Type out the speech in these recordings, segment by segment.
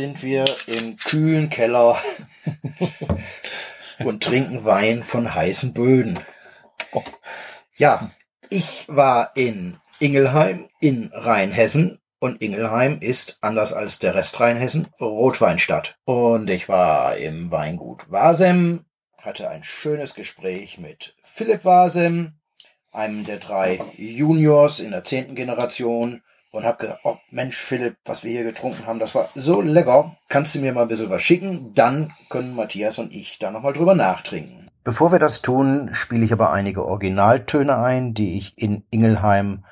sind wir im kühlen Keller und trinken Wein von heißen Böden. Ja, ich war in Ingelheim in Rheinhessen und Ingelheim ist, anders als der Rest Rheinhessen, Rotweinstadt. Und ich war im Weingut Wasem, hatte ein schönes Gespräch mit Philipp Wasem, einem der drei Juniors in der zehnten Generation und hab gesagt, oh Mensch Philipp, was wir hier getrunken haben, das war so lecker. Kannst du mir mal ein bisschen was schicken? Dann können Matthias und ich da nochmal drüber nachtrinken. Bevor wir das tun, spiele ich aber einige Originaltöne ein, die ich in Ingelheim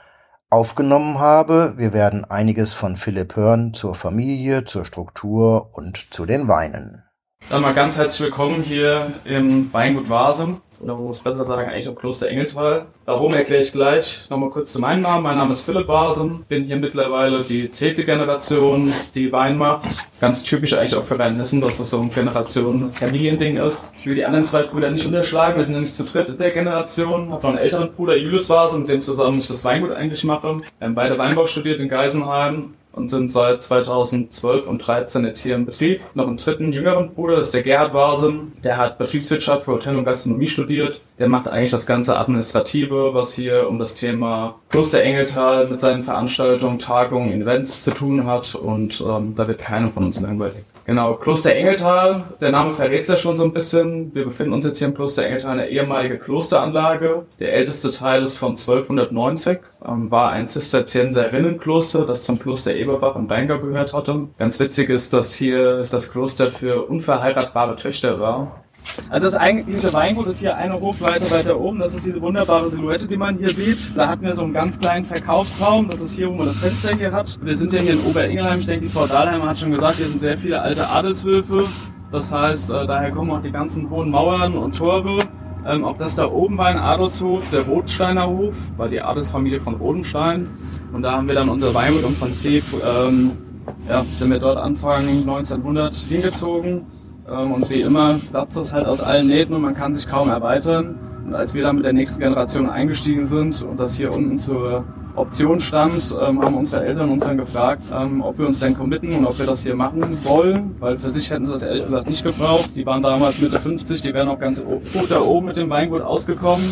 aufgenommen habe. Wir werden einiges von Philipp hören zur Familie, zur Struktur und zu den Weinen. Dann mal ganz herzlich willkommen hier im Weingut Wasem. Oder man muss besser sagen, eigentlich im Kloster Engeltal. Warum erkläre ich gleich. Nochmal kurz zu meinem Namen. Mein Name ist Philipp Wasem. Bin hier mittlerweile die zehnte Generation, die Wein macht. Ganz typisch eigentlich auch für Rheinhessen, dass das so ein Generation-Familiending ist. Ich will die anderen zwei Brüder nicht unterschlagen. Wir sind nämlich zu dritt in der Generation. Habe noch einen älteren Bruder, Julius Wasem, mit dem zusammen ich das Weingut eigentlich mache. Wir haben beide Weinbau studiert in Geisenheim und sind seit 2012 und 13 jetzt hier im Betrieb. Noch einen dritten jüngeren Bruder, das ist der Gerhard Wasem. Der hat Betriebswirtschaft für Hotel und Gastronomie studiert. Der macht eigentlich das ganze Administrative, was hier um das Thema Kloster Engeltal mit seinen Veranstaltungen, Tagungen, Events zu tun hat. Und ähm, da wird keiner von uns langweilig. Genau, Kloster Engeltal, der Name verrät es ja schon so ein bisschen. Wir befinden uns jetzt hier im Kloster Engeltal, eine ehemalige Klosteranlage. Der älteste Teil ist von 1290, ähm, war ein Zisterzienserinnenkloster, das zum Kloster Eberbach im Rheingau gehört hatte. Ganz witzig ist, dass hier das Kloster für unverheiratbare Töchter war. Also das eigentliche Weingut ist hier eine Hofweite weiter oben. Das ist diese wunderbare Silhouette, die man hier sieht. Da hatten wir so einen ganz kleinen Verkaufsraum. Das ist hier, wo man das Fenster hier hat. Wir sind ja hier in Oberingelheim. Ich denke, die Frau Dahlheimer hat schon gesagt, hier sind sehr viele alte Adelshöfe. Das heißt, äh, daher kommen auch die ganzen hohen Mauern und Tore. Ähm, auch das da oben war ein Adelshof, der Rothsteiner Hof, war die Adelsfamilie von Odenstein. Und da haben wir dann unser Weingut im Prinzip, ähm, ja, sind wir dort Anfang 1900 hingezogen und wie immer platzt es halt aus allen Nähten und man kann sich kaum erweitern. Und als wir dann mit der nächsten Generation eingestiegen sind und das hier unten zur Option stand, ähm, haben unsere Eltern uns dann gefragt, ähm, ob wir uns denn committen und ob wir das hier machen wollen, weil für sich hätten sie das ehrlich gesagt nicht gebraucht. Die waren damals Mitte 50, die wären auch ganz gut da oben mit dem Weingut ausgekommen.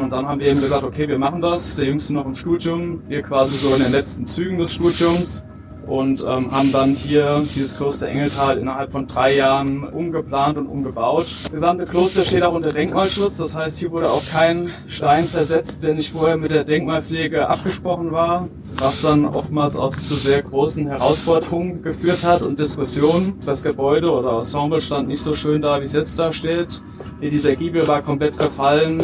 und dann haben wir eben gesagt, okay, wir machen das. Der Jüngste noch im Studium, wir quasi so in den letzten Zügen des Studiums und ähm, haben dann hier dieses Kloster Engeltal innerhalb von drei Jahren umgeplant und umgebaut. Das gesamte Kloster steht auch unter Denkmalschutz, das heißt, hier wurde auch kein Stein versetzt, der nicht vorher mit der Denkmalpflege abgesprochen war, was dann oftmals auch zu sehr großen Herausforderungen geführt hat und Diskussionen. Das Gebäude oder Ensemble stand nicht so schön da, wie es jetzt da steht. Hier dieser Giebel war komplett verfallen.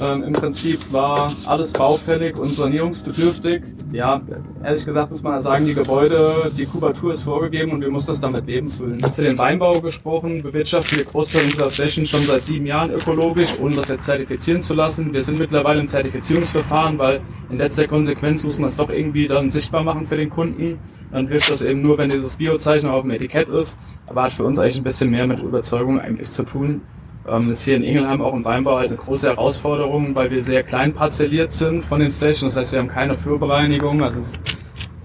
Ähm, Im Prinzip war alles baufällig und sanierungsbedürftig. Ja, ehrlich gesagt muss man sagen, die Gebäude, die Kubatur ist vorgegeben und wir mussten das damit Leben füllen. Für den Weinbau gesprochen, bewirtschaften wir Großteil unserer Flächen schon seit sieben Jahren ökologisch, ohne das jetzt zertifizieren zu lassen. Wir sind mittlerweile im Zertifizierungsverfahren, weil in letzter Konsequenz muss man es doch irgendwie dann sichtbar machen für den Kunden. Dann hilft das eben nur, wenn dieses Biozeichen auf dem Etikett ist, aber hat für uns eigentlich ein bisschen mehr mit Überzeugung eigentlich zu tun ähm, ist hier in Ingelheim auch im Weinbau halt eine große Herausforderung, weil wir sehr klein parzelliert sind von den Flächen. Das heißt, wir haben keine Flurbereinigung. Also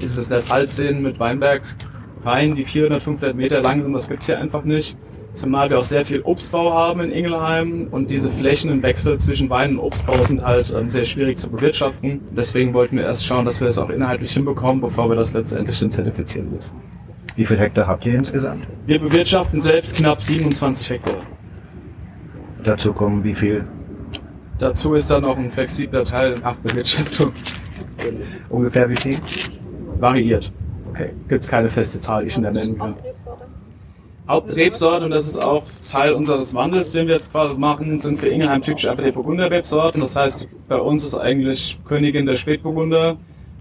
dieses der Fallszenen mit Weinbergsreihen, die 400, 500 Meter lang sind, das gibt's hier einfach nicht. Zumal wir auch sehr viel Obstbau haben in Ingelheim und diese Flächen im Wechsel zwischen Wein und Obstbau sind halt ähm, sehr schwierig zu bewirtschaften. Deswegen wollten wir erst schauen, dass wir das auch inhaltlich hinbekommen, bevor wir das letztendlich dann zertifizieren müssen. Wie viel Hektar habt ihr insgesamt? Wir bewirtschaften selbst knapp 27 Hektar. Dazu kommen wie viel? Dazu ist dann noch ein flexibler Teil nach Bewirtschaftung. Ungefähr wie viel? Variiert. Okay. Gibt es keine feste Zahl, die ich nennen kann. Hauptrebsorte, und das ist auch Teil unseres Wandels, den wir jetzt quasi machen, sind für Ingelheim typisch einfach die Burgunderrebsorten. Das heißt, bei uns ist eigentlich Königin der Spätburgunder,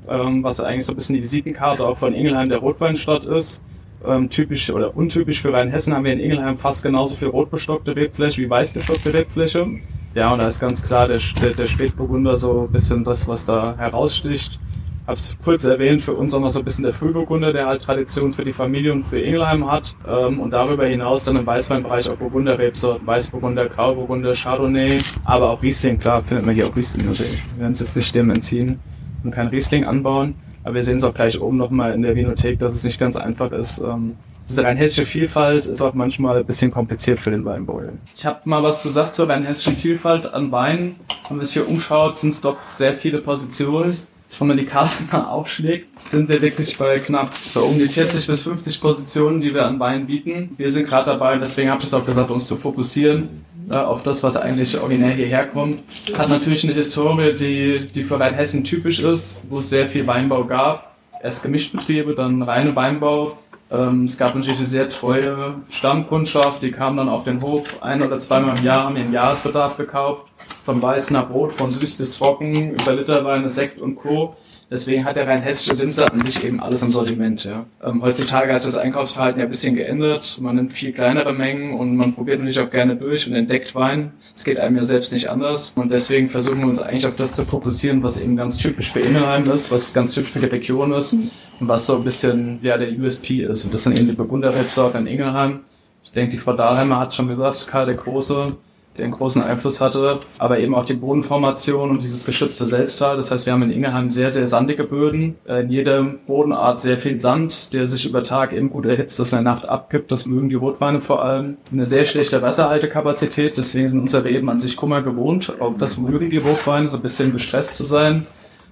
ähm, was eigentlich so ein bisschen die Visitenkarte auch von Ingelheim der Rotweinstadt ist. Ähm, typisch oder untypisch für Rheinhessen haben wir in Ingelheim fast genauso viel rotbestockte Rebfläche wie weißbestockte Rebfläche. Ja, und da ist ganz klar der, der, der Spätburgunder so ein bisschen das, was da heraussticht. habe es kurz erwähnt, für uns auch noch so ein bisschen der Frühburgunder, der halt Tradition für die Familie und für Ingelheim hat. Ähm, und darüber hinaus dann im Weißweinbereich auch Burgunder, Rebsorten, Weißburgunder, Grauburgunder, Chardonnay, aber auch Riesling, klar, findet man hier auch Riesling. Also wir werden es jetzt nicht dem entziehen und kein Riesling anbauen. Aber wir sehen es auch gleich oben nochmal in der Vinothek, dass es nicht ganz einfach ist. Ähm, diese rheinhessische Vielfalt ist auch manchmal ein bisschen kompliziert für den Weinbau. Ich habe mal was gesagt zur rheinhessischen Vielfalt an Weinen. Wenn man sich hier umschaut, sind es doch sehr viele Positionen. Wenn man die Karte mal aufschlägt, sind wir wirklich bei knapp so um die 40 bis 50 Positionen, die wir an Weinen bieten. Wir sind gerade dabei, deswegen habe ich es auch gesagt, uns zu fokussieren auf das, was eigentlich originär hierher kommt. Hat natürlich eine Historie, die, die für Rheinhessen typisch ist, wo es sehr viel Weinbau gab. Erst Gemischtbetriebe, dann reine Weinbau. Ähm, es gab natürlich eine sehr treue Stammkundschaft, die kam dann auf den Hof ein oder zweimal im Jahr, haben ihren Jahresbedarf gekauft. Von weiß nach rot, von süß bis trocken, über Literweine, Sekt und Co. Deswegen hat der rheinhessische Winzer an sich eben alles im Sortiment. Ja. Ähm, heutzutage hat sich das Einkaufsverhalten ja ein bisschen geändert. Man nimmt viel kleinere Mengen und man probiert natürlich auch gerne durch und entdeckt Wein. Es geht einem ja selbst nicht anders. Und deswegen versuchen wir uns eigentlich auf das zu fokussieren, was eben ganz typisch für Ingelheim ist, was ganz typisch für die Region ist und was so ein bisschen ja der USP ist. Und das sind eben die Burgunder-Rebsorten in Ingelheim. Ich denke, die Frau Dahlheimer hat schon gesagt, Karl der Große der einen großen Einfluss hatte, aber eben auch die Bodenformation und dieses geschützte Selbsttal. Das heißt, wir haben in Ingelheim sehr, sehr sandige Böden. In jeder Bodenart sehr viel Sand, der sich über Tag eben gut erhitzt, dass in der Nacht abgibt. Das mögen die Rotweine vor allem. Eine sehr schlechte Wasserhaltekapazität, deswegen sind unsere Reben an sich Kummer gewohnt. Auch das mögen die Rotweine, so ein bisschen gestresst zu sein.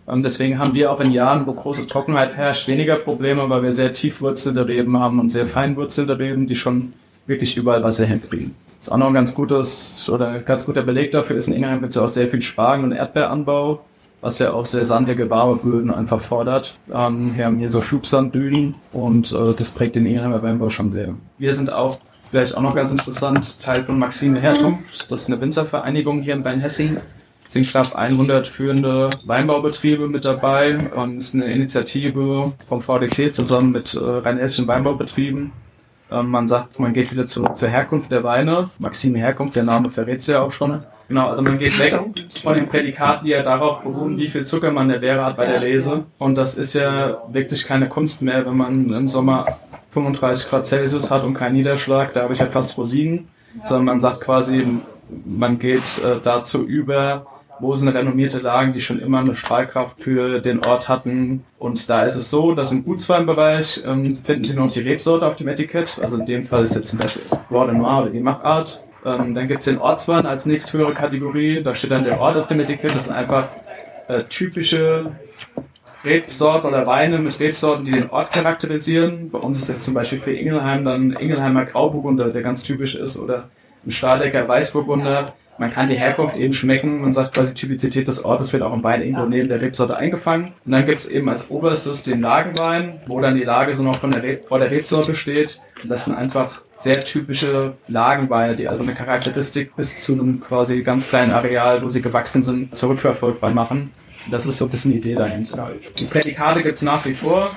Und deswegen haben wir auch in Jahren, wo große Trockenheit herrscht, weniger Probleme, weil wir sehr tiefwurzelnde Reben haben und sehr feinwurzelnde Reben, die schon wirklich überall Wasser hinkriegen. Das ist auch noch ein ganz gutes oder ganz guter Beleg dafür ist, in Ingelheim gibt es auch sehr viel Spargel- und Erdbeeranbau, was ja auch sehr sandige Böden einfach fordert. Ähm, wir haben hier so Flugsanddünen und äh, das prägt den Ingelheimer Weinbau schon sehr. Wir sind auch, vielleicht auch noch ganz interessant, Teil von Maxime Herkunft. Das ist eine Winzervereinigung hier in Rheinhessen. Es sind knapp 100 führende Weinbaubetriebe mit dabei und es ist eine Initiative vom VDT zusammen mit äh, rheinhessischen Weinbaubetrieben man sagt, man geht wieder zu, zur Herkunft der Weine. Maxime Herkunft, der Name verrät es ja auch schon. Genau, also man geht weg von den Prädikaten, die ja darauf beruhen, wie viel Zucker man der Beere hat bei der Lese. Und das ist ja wirklich keine Kunst mehr, wenn man im Sommer 35 Grad Celsius hat und keinen Niederschlag. Da habe ich ja fast Rosinen. Sondern man sagt quasi, man geht äh, dazu über, wo sind renommierte Lagen, die schon immer eine Strahlkraft für den Ort hatten. Und da ist es so, dass im Gutsweinbereich ähm, finden Sie noch die Rebsorte auf dem Etikett. Also in dem Fall ist jetzt zum Beispiel Broad Noir oder die Machart. Ähm, dann gibt es den Ortswein als nächsthöhere Kategorie. Da steht dann der Ort auf dem Etikett. Das sind einfach äh, typische Rebsorten oder Weine mit Rebsorten, die den Ort charakterisieren. Bei uns ist jetzt zum Beispiel für Ingelheim dann Ingelheimer Grauburgunder, der ganz typisch ist, oder ein Stahldecker Weißburgunder man kann die Herkunft eben schmecken. Man sagt quasi, Typizität des Ortes wird auch im Wein irgendwo der Rebsorte eingefangen. Und dann gibt es eben als oberstes den Lagenwein, wo dann die Lage so noch von der Re vor der Rebsorte steht. Und das sind einfach sehr typische Lagenweine, die also eine Charakteristik bis zu einem quasi ganz kleinen Areal, wo sie gewachsen sind, zurückverfolgbar machen. Das ist so ein bisschen die Idee dahinter. Die Prädikate gibt es nach wie vor,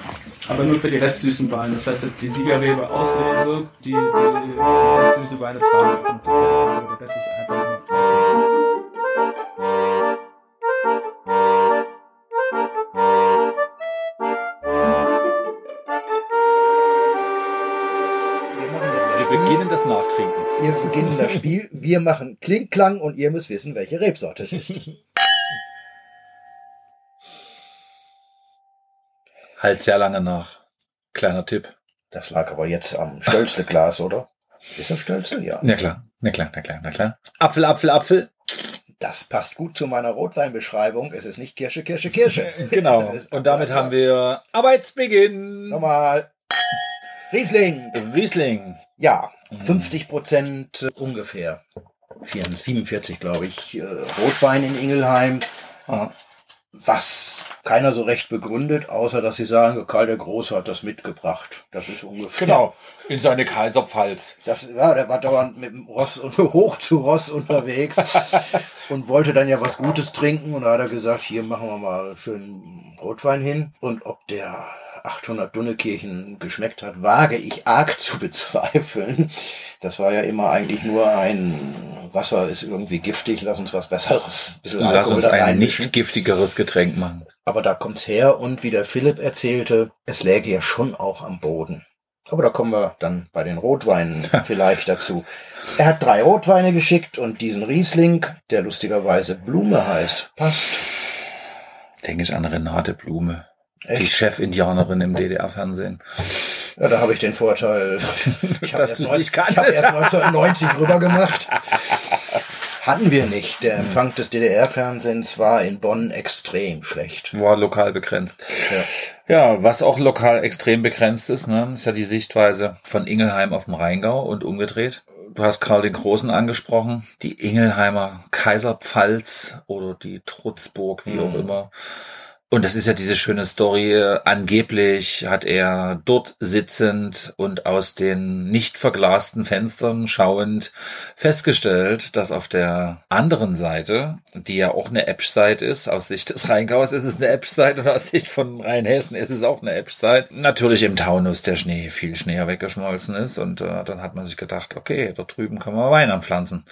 aber nur für die restsüßen Weine. Das heißt, die Siegerrebe Auslese, die, die, die restsüße Weine tragen und Rest ist einfach Wir beginnen das Spiel. Wir machen Kling-Klang und ihr müsst wissen, welche Rebsorte es ist. Halt sehr lange nach. Kleiner Tipp. Das lag aber jetzt am Stölzle-Glas, oder? Ist das Stölzle? Ja. Na klar, na klar, na klar, na klar. Apfel, Apfel, Apfel. Das passt gut zu meiner Rotweinbeschreibung. Es ist nicht Kirsche, Kirsche, Kirsche. genau. Und damit haben wir Arbeitsbeginn. Nochmal. Riesling. Riesling. Ja, 50 Prozent ungefähr. 47, glaube ich. Äh, Rotwein in Ingelheim. Was keiner so recht begründet, außer dass sie sagen, Karl der Große hat das mitgebracht. Das ist ungefähr. Genau, in seine Kaiserpfalz. Das, ja, der war dauernd mit dem Ross und hoch zu Ross unterwegs und wollte dann ja was Gutes trinken und da hat er gesagt, hier machen wir mal schön Rotwein hin und ob der 800 Dunnekirchen geschmeckt hat, wage ich arg zu bezweifeln. Das war ja immer eigentlich nur ein Wasser ist irgendwie giftig, lass uns was Besseres, bisschen Lass uns ein nicht giftigeres Getränk machen. Aber da kommt's her und wie der Philipp erzählte, es läge ja schon auch am Boden. Aber da kommen wir dann bei den Rotweinen vielleicht dazu. Er hat drei Rotweine geschickt und diesen Riesling, der lustigerweise Blume heißt, passt. Denke ich an Renate Blume, die Echt? Chefindianerin im DDR-Fernsehen. Ja, da habe ich den Vorteil, ich habe Dass du's neun- nicht ich hab kanntest. erst 1990 rüber gemacht. Hatten wir nicht. Der Empfang des DDR-Fernsehens war in Bonn extrem schlecht. War lokal begrenzt. Ja. Ja, was auch lokal extrem begrenzt ist, ne, ist ja die Sichtweise von Ingelheim auf dem Rheingau und umgedreht. Du hast Karl den Großen angesprochen, die Ingelheimer Kaiserpfalz oder die Trutzburg, wie auch Mhm. immer. Und das ist ja diese schöne Story. Angeblich hat er dort sitzend und aus den nicht verglasten Fenstern schauend festgestellt, dass auf der anderen Seite, die ja auch eine Epsch-Seite ist, aus Sicht des Rheingaus ist es eine Epsch-Seite und aus Sicht von Rheinhessen ist es auch eine Epsch-Seite. Natürlich im Taunus der Schnee, viel Schnee weggeschmolzen ist und äh, dann hat man sich gedacht, okay, dort drüben kann man Wein anpflanzen.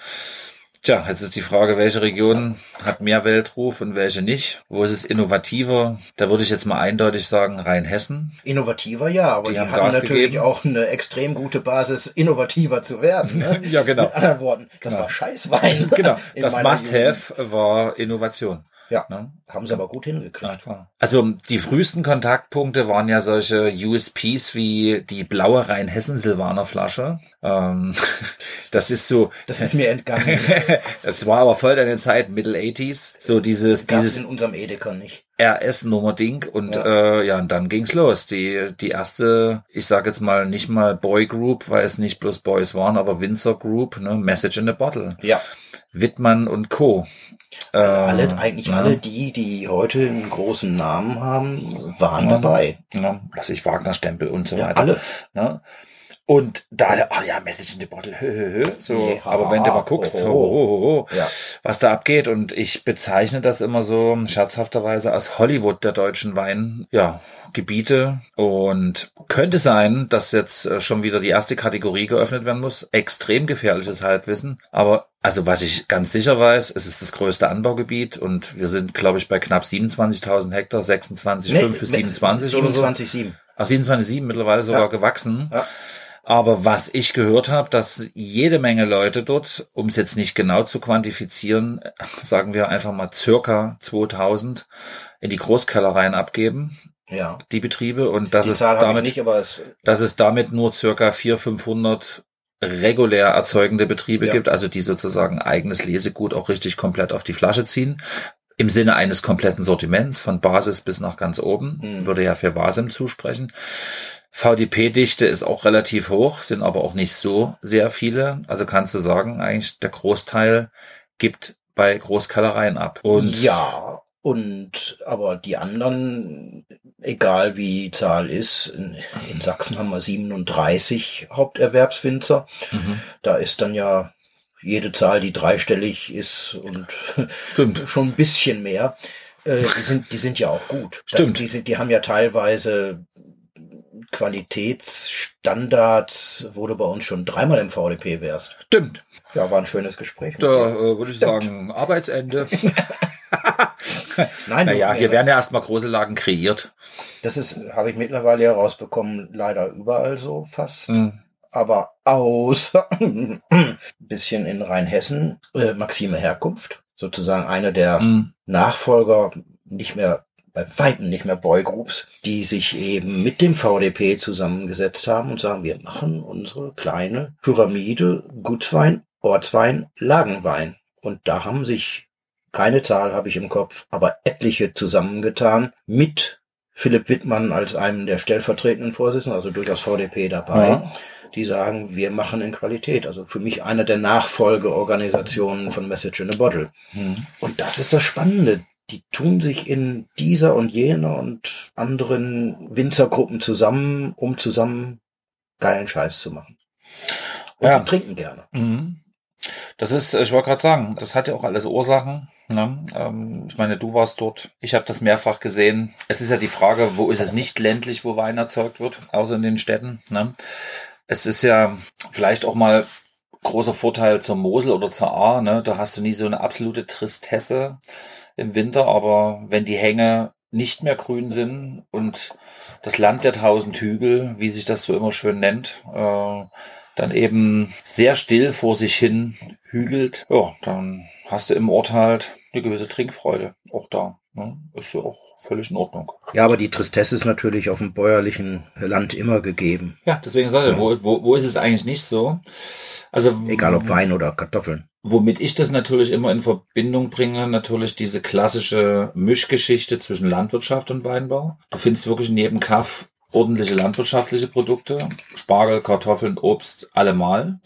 Tja, jetzt ist die Frage, welche Region hat mehr Weltruf und welche nicht? Wo ist es innovativer? Da würde ich jetzt mal eindeutig sagen Rheinhessen. Innovativer, ja, aber Die die, haben hatten natürlich gegeben. auch eine extrem gute Basis, innovativer zu werden. Ne? Ja, genau. Mit anderen Worten, das Genau. war Scheißwein. Genau, das Must-Have war Innovation. Ja, Ne? haben sie aber gut Ja, hingekriegt. klar. Also die frühesten Kontaktpunkte waren ja solche USPs wie die blaue Rheinhessen-Silvaner Flasche. Ähm, das ist so, Das ist mir entgangen. das war aber voll deine Zeit, Middle 80s. So dieses, Gab es dieses in unserem Edeka nicht. RS-Nummer-Ding und Ja. äh, ja, und dann ging's los. Die die erste, ich sage jetzt mal nicht mal Boy Group, weil es nicht bloß Boys waren, aber Windsor Group, ne, Message in a Bottle, Ja, Wittmann und Co. Äh, alle, eigentlich ja, alle die, die heute einen großen Namen haben, waren Ja. dabei. Ja, was ich Wagner Stempel und so Ja, weiter. alle. Ne? Und da, ach ja, Message in the Bottle, hö, hö, hö, so, Ja, aber wenn du mal guckst, ho, ho, ho, Ja. was da abgeht und ich bezeichne das immer so scherzhafterweise als Hollywood der deutschen Wein, ja, Gebiete und könnte sein, dass jetzt äh, schon wieder die erste Kategorie geöffnet werden muss. Extrem gefährliches Halbwissen, aber also was ich ganz sicher weiß, es ist das größte Anbaugebiet und wir sind, glaube ich, bei knapp 27.000 Hektar, 26,5 bis 27 oder so. 27,7. Ach, 27,7 mittlerweile sogar Ja. gewachsen. Ja. Aber was ich gehört habe, dass jede Menge Leute dort, um es jetzt nicht genau zu quantifizieren, sagen wir einfach mal circa 2000 in die Großkellereien abgeben, Ja. die Betriebe, und habe ich damit, nicht, aber es, dass es damit nur circa 400, 500 regulär erzeugende Betriebe Ja. gibt, also die sozusagen eigenes Lesegut auch richtig komplett auf die Flasche ziehen. Im Sinne eines kompletten Sortiments, von Basis bis nach ganz oben, Mhm. würde ja für Vasim zusprechen. VDP-Dichte ist auch relativ hoch, sind aber auch nicht so sehr viele. Also kannst du sagen, eigentlich der Großteil gibt bei Großkellereien ab. Und ja, und aber die anderen, egal wie die Zahl ist, in, in Sachsen haben wir 37 Haupterwerbswinzer. Mhm. Da ist dann ja jede Zahl, die dreistellig ist und Stimmt. schon ein bisschen mehr. Äh, die sind, die sind ja auch gut. Stimmt. die, sind, die haben ja teilweise Qualitätsstandards, wo du bei uns schon dreimal im VDP wärst. Stimmt. Ja, war ein schönes Gespräch. Da äh, würde ich Stimmt. sagen, Arbeitsende. Nein, naja, hier werden ja erstmal große Lagen kreiert. Das ist, habe ich mittlerweile herausbekommen, leider überall so fast. Mhm. Aber außer ein bisschen in Rheinhessen, äh, Maxime Herkunft, sozusagen einer der Mhm. Nachfolger, nicht mehr, bei Weitem nicht mehr Boygroups, die sich eben mit dem VDP zusammengesetzt haben und sagen, wir machen unsere kleine Pyramide Gutswein, Ortswein, Lagenwein. Und da haben sich, keine Zahl habe ich im Kopf, aber etliche zusammengetan mit Philipp Wittmann als einem der stellvertretenden Vorsitzenden, also durchaus VDP dabei, Ja. die sagen, wir machen in Qualität. Also für mich einer der Nachfolgeorganisationen von Message in a Bottle. Mhm. Und das ist das Spannende. Die tun sich in dieser und jener und anderen Winzergruppen zusammen, um zusammen geilen Scheiß zu machen. Und Ja. die trinken gerne. Mhm. Das ist, ich wollte gerade sagen, das hat ja auch alles Ursachen. Ne? Ähm, ich meine, du warst dort. Ich habe das mehrfach gesehen. Es ist ja die Frage, wo ist es nicht ländlich, wo Wein erzeugt wird, außer in den Städten. Ne? Es ist ja vielleicht auch mal großer Vorteil zur Mosel oder zur A, ne? Da hast du nie so eine absolute Tristesse im Winter, aber wenn die Hänge nicht mehr grün sind und das Land der tausend Hügel, wie sich das so immer schön nennt, äh, dann eben sehr still vor sich hin hügelt, ja, dann hast du im Ort halt eine gewisse Trinkfreude auch da. Ne? Ist ja auch völlig in Ordnung. Ja, aber die Tristesse ist natürlich auf dem bäuerlichen Land immer gegeben. Ja, deswegen sage ich, Ja. wo, wo, wo ist es eigentlich nicht so? Also Egal ob Wein oder Kartoffeln. Womit ich das natürlich immer in Verbindung bringe, natürlich diese klassische Mischgeschichte zwischen Landwirtschaft und Weinbau. Du findest wirklich in jedem Kaff ordentliche landwirtschaftliche Produkte. Spargel, Kartoffeln, Obst, allemal.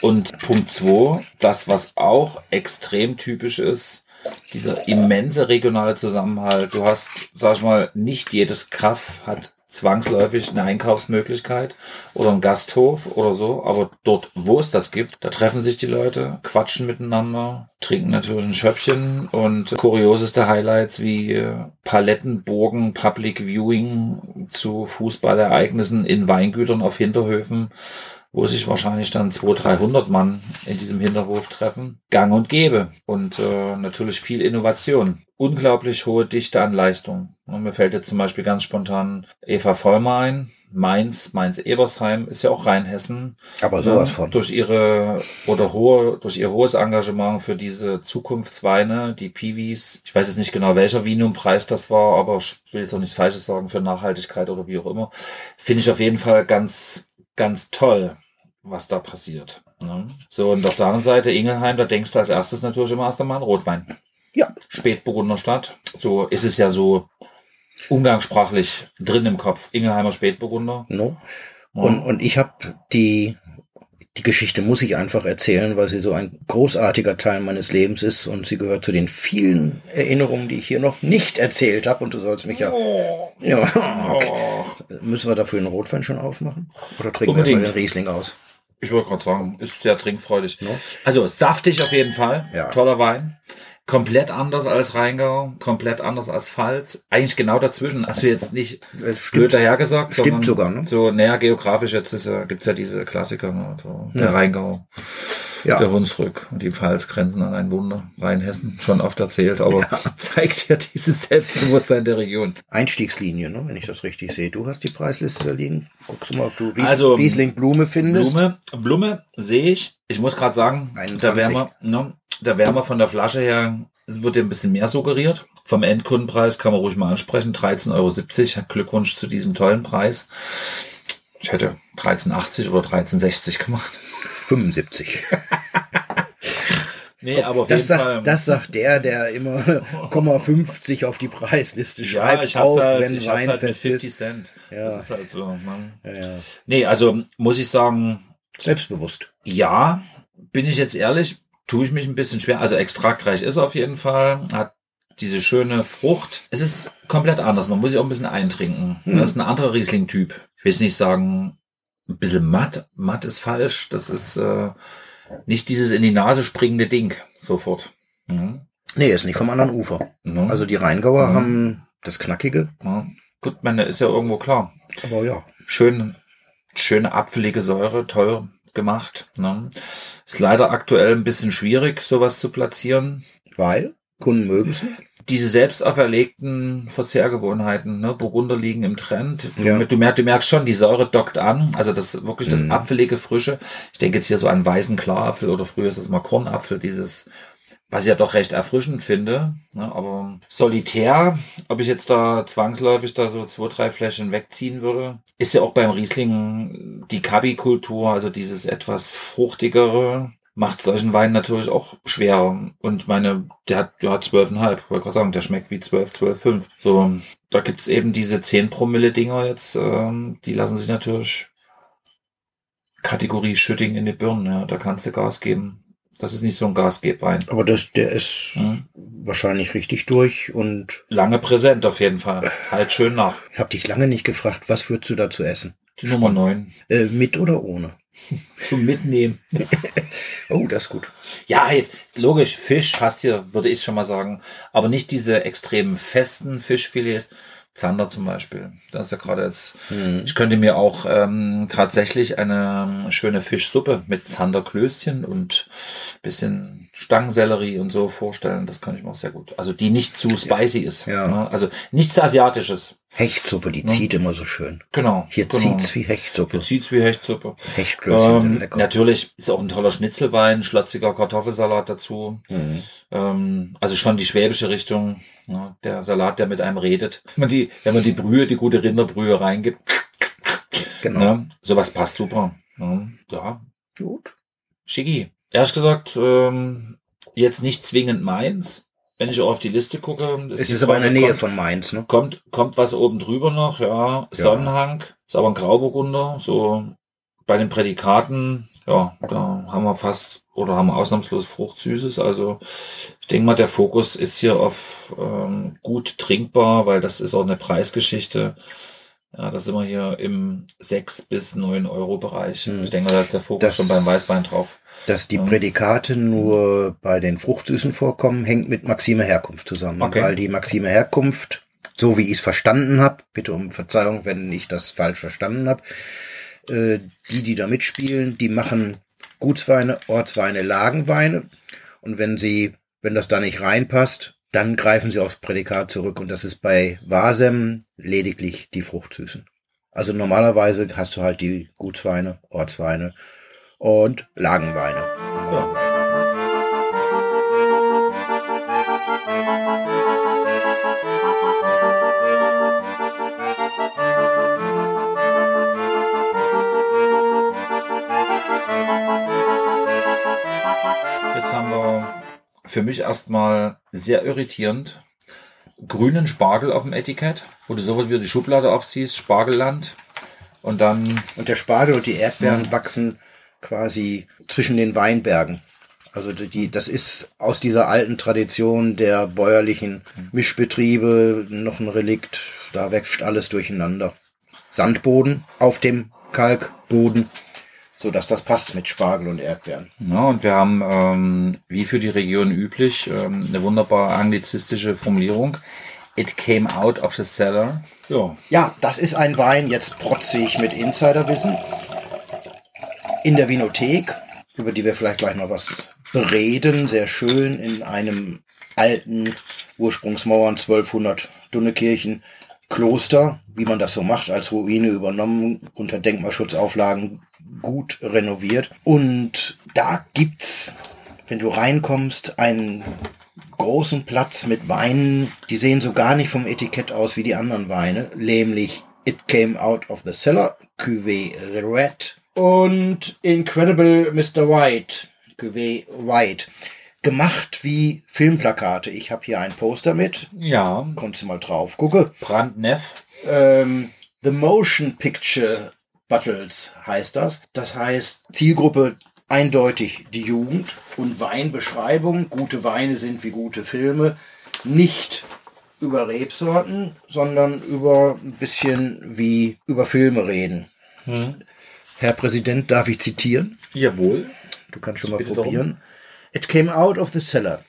Und Punkt zwei, das, was auch extrem typisch ist, dieser immense regionale Zusammenhalt. Du hast, sag ich mal, nicht jedes Kaff hat zwangsläufig eine Einkaufsmöglichkeit oder einen Gasthof oder so, aber dort, wo es das gibt, da treffen sich die Leute, quatschen miteinander, trinken natürlich ein Schöppchen und kurioseste Highlights wie äh, Palettenburgen, Public Viewing zu Fußballereignissen in Weingütern auf Hinterhöfen, wo sich wahrscheinlich dann 200, 300 Mann in diesem Hinterhof treffen. Gang und Gäbe und äh, natürlich viel Innovation. Unglaublich hohe Dichte an Leistung. Und mir fällt jetzt zum Beispiel ganz spontan Eva Vollmer ein. Mainz, Mainz-Ebersheim ist ja auch Rheinhessen. Aber sowas Ja, von. Durch ihre oder hohe, durch ihr hohes Engagement für diese Zukunftsweine, die Piwis. Ich weiß jetzt nicht genau, welcher Vinum-Preis das war, aber ich will jetzt auch nichts Falsches sagen für Nachhaltigkeit oder wie auch immer. Finde ich auf jeden Fall ganz, ganz toll, was da passiert. Ne? So, und auf der anderen Seite Ingelheim, da denkst du als erstes natürlich immer erst einmal an Rotwein. Ja. Spätburgunder Stadt. So ist es ja so umgangssprachlich drin im Kopf. Ingelheimer Spätburgunder. No? Ja. Und, und ich habe die, die Geschichte muss ich einfach erzählen, weil sie so ein großartiger Teil meines Lebens ist und sie gehört zu den vielen Erinnerungen, die ich hier noch nicht erzählt habe. Und du sollst mich ja. ja okay. Oh. Müssen wir dafür den Rotwein schon aufmachen? Oder trinken wir Unbedingt. erstmal den Riesling aus? Ich wollte gerade sagen, ist sehr trinkfreudig. No? Also saftig auf jeden Fall. Ja. Toller Wein. Komplett anders als Rheingau, komplett anders als Pfalz. Eigentlich genau dazwischen. Also jetzt nicht Es blöd stimmt. dahergesagt, Stimmt sogar, ne? so näher geografisch jetzt ist ja, gibt's ja diese Klassiker, ne? so der Ja. Rheingau, Ja. der Hunsrück und die Pfalz grenzen an ein Wunder. Rheinhessen, schon oft erzählt, aber zeigt ja dieses Selbstbewusstsein der Region. Einstiegslinie, ne? wenn ich das richtig sehe. Du hast die Preisliste da liegen. Guckst du mal, ob du Ries Also, Riesling Blume findest. Blume, Blume sehe ich. Ich muss gerade sagen, 21. der Wärmer, ne, der Wärmer von der Flasche her wird ja ein bisschen mehr suggeriert. Vom Endkundenpreis kann man ruhig mal ansprechen. 13,70 Euro. Glückwunsch zu diesem tollen Preis. Ich hätte 13,80 oder 13,60 gemacht. 75. Nee, aber auf Das jeden Fall. sagt, das sagt der, der immer Komma 50 auf die Preisliste schreibt, ich hab's auf, halt, wenn ich Wein halt fest 50 ist. Cent. Ja. Das ist halt so. Man. Ja, ja. Nee, also muss ich sagen, Selbstbewusst. Ja, bin ich jetzt ehrlich, tue ich mich ein bisschen schwer. Also extraktreich ist auf jeden Fall, hat diese schöne Frucht. Es ist komplett anders. Man muss sich auch ein bisschen eintrinken. Mhm. Das ist ein anderer Riesling-Typ. Ich will jetzt nicht sagen, ein bisschen matt. Matt ist falsch. Das ist äh, nicht dieses in die Nase springende Ding sofort. Mhm. Nee, ist nicht vom anderen Ufer. Mhm. Also die Rheingauer Mhm. haben das Knackige, ja. Gut, meine, ist ja irgendwo klar. aber ja. schön, schöne apfelige Säure, toll gemacht. Ne? Ist leider aktuell ein bisschen schwierig, sowas zu platzieren. Weil Kunden mögen es nicht. Diese selbst auferlegten Verzehrgewohnheiten, ne? Burgunder liegen im Trend. Du, Ja. du, merkst, du merkst schon, die Säure dockt an. Also das wirklich das Mhm. apfelige Frische. Ich denke jetzt hier so an weißen Klarapfel oder früher ist das mal Kornapfel, dieses was ich ja doch recht erfrischend finde. Ne? Aber solitär, ob ich jetzt da zwangsläufig da so zwei, drei Fläschchen wegziehen würde, ist ja auch beim Riesling die Kabi-Kultur, also dieses etwas fruchtigere, macht solchen Wein natürlich auch schwerer. Und meine, der hat ja zwölfeinhalb, wollte gerade sagen, der schmeckt wie zwölf, zwölf, fünf. So, da gibt's eben diese 10 Promille Dinger jetzt, ähm, die lassen sich natürlich Kategorie Schütting in die Birnen, ja, da kannst du Gas geben. Das ist nicht so ein Gasgebwein. Aber das, der ist Mhm. wahrscheinlich richtig durch und Lange präsent auf jeden Fall. Halt schön nach. ich habe dich lange nicht gefragt, was würdest du dazu essen? Die Nummer 9. Äh, mit oder ohne? Zum Mitnehmen. Oh, das ist gut. Ja, logisch, Fisch hast hier, würde ich schon mal sagen. Aber nicht diese extrem festen Fischfilets. Zander zum Beispiel. Das ist ja gerade jetzt. Ich könnte mir auch ähm, tatsächlich eine schöne Fischsuppe mit Zanderklößchen und bisschen Stangensellerie und so vorstellen. Das kann ich mir auch sehr gut. Also die nicht zu spicy ist. Ja. Ne? Also nichts Asiatisches. Hechtsuppe, die zieht immer so schön. Genau. Hier genau. zieht's wie Hechtsuppe. Hier zieht's wie Hechtsuppe. Hechtklößchen sind Ähm, lecker. natürlich ist auch ein toller Schnitzelwein, schlotziger Kartoffelsalat dazu. Mhm. Ähm, also schon die schwäbische Richtung. Ja, der Salat, der mit einem redet. Wenn man die, wenn man die Brühe, die gute Rinderbrühe reingibt, Genau. ne, sowas passt super. Ja, ja, Gut. schicki. Ehrlich gesagt, ähm, jetzt nicht zwingend meins. Wenn ich auf die Liste gucke. Es ist aber in der Nähe kommt, von Mainz, ne? Kommt, kommt was oben drüber noch, ja. Sonnenhang, ist aber ein Grauburgunder, so bei den Prädikaten, ja, da haben wir fast oder haben wir ausnahmslos Fruchtsüßes. Also ich denke mal, der Fokus ist hier auf ähm, gut trinkbar, weil das ist auch eine Preisgeschichte. Ja, da sind wir hier im 6 bis 9 Euro Bereich. Hm. Ich denke mal, da ist der Fokus Das- schon beim Weißwein drauf. Dass die. Prädikate nur bei den Fruchtsüßen vorkommen, hängt mit Maxime Herkunft zusammen. Okay. Weil die Maxime Herkunft, so wie ich es verstanden habe, bitte um Verzeihung, wenn ich das falsch verstanden habe, äh, die, die da mitspielen, die machen Gutsweine, Ortsweine, Lagenweine. Und wenn sie, wenn das da nicht reinpasst, dann greifen sie aufs Prädikat zurück. Und das ist bei Wasem lediglich die Fruchtsüßen. Also normalerweise hast du halt die Gutsweine, Ortsweine und Lagenweine. Ja. Für mich erstmal sehr irritierend grünen Spargel auf dem Etikett, wo du sofort wieder die Schublade aufziehst, Spargelland und dann Und der Spargel und die Erdbeeren wachsen quasi zwischen den Weinbergen. Also die, die- das ist aus dieser alten Tradition der bäuerlichen Mischbetriebe noch ein Relikt. Da wächst alles durcheinander. Sandboden auf dem Kalkboden, so dass das passt mit Spargel und Erdbeeren. Ja, und wir haben, ähm, wie für die Region üblich, ähm, eine wunderbare anglizistische Formulierung. It came out of the cellar. Ja, Ja, das ist ein Wein, jetzt protze ich mit Insiderwissen. In der Vinothek, über die wir vielleicht gleich noch was bereden, sehr schön in einem alten Ursprungsmauern 1200 Dunnekirchen Kloster, wie man das so macht, als Ruine übernommen, unter Denkmalschutzauflagen gut renoviert. Und da gibt's, wenn du reinkommst, einen großen Platz mit Weinen, die sehen so gar nicht vom Etikett aus wie die anderen Weine, nämlich It Came Out of the Cellar, Cuvée Red und Incredible Mr. White, Cuvée White. Gemacht wie Filmplakate. Ich habe hier ein Poster mit, ja, konntest du mal drauf gucke. brandneff. Ähm, The Motion Picture Battles heißt das. Das heißt, Zielgruppe eindeutig die Jugend und Weinbeschreibung. Gute Weine sind wie gute Filme. Nicht über Rebsorten, sondern über ein bisschen wie über Filme reden. Herr Präsident, darf ich zitieren? Jawohl. Du kannst schon mal probieren. It came out of the cellar.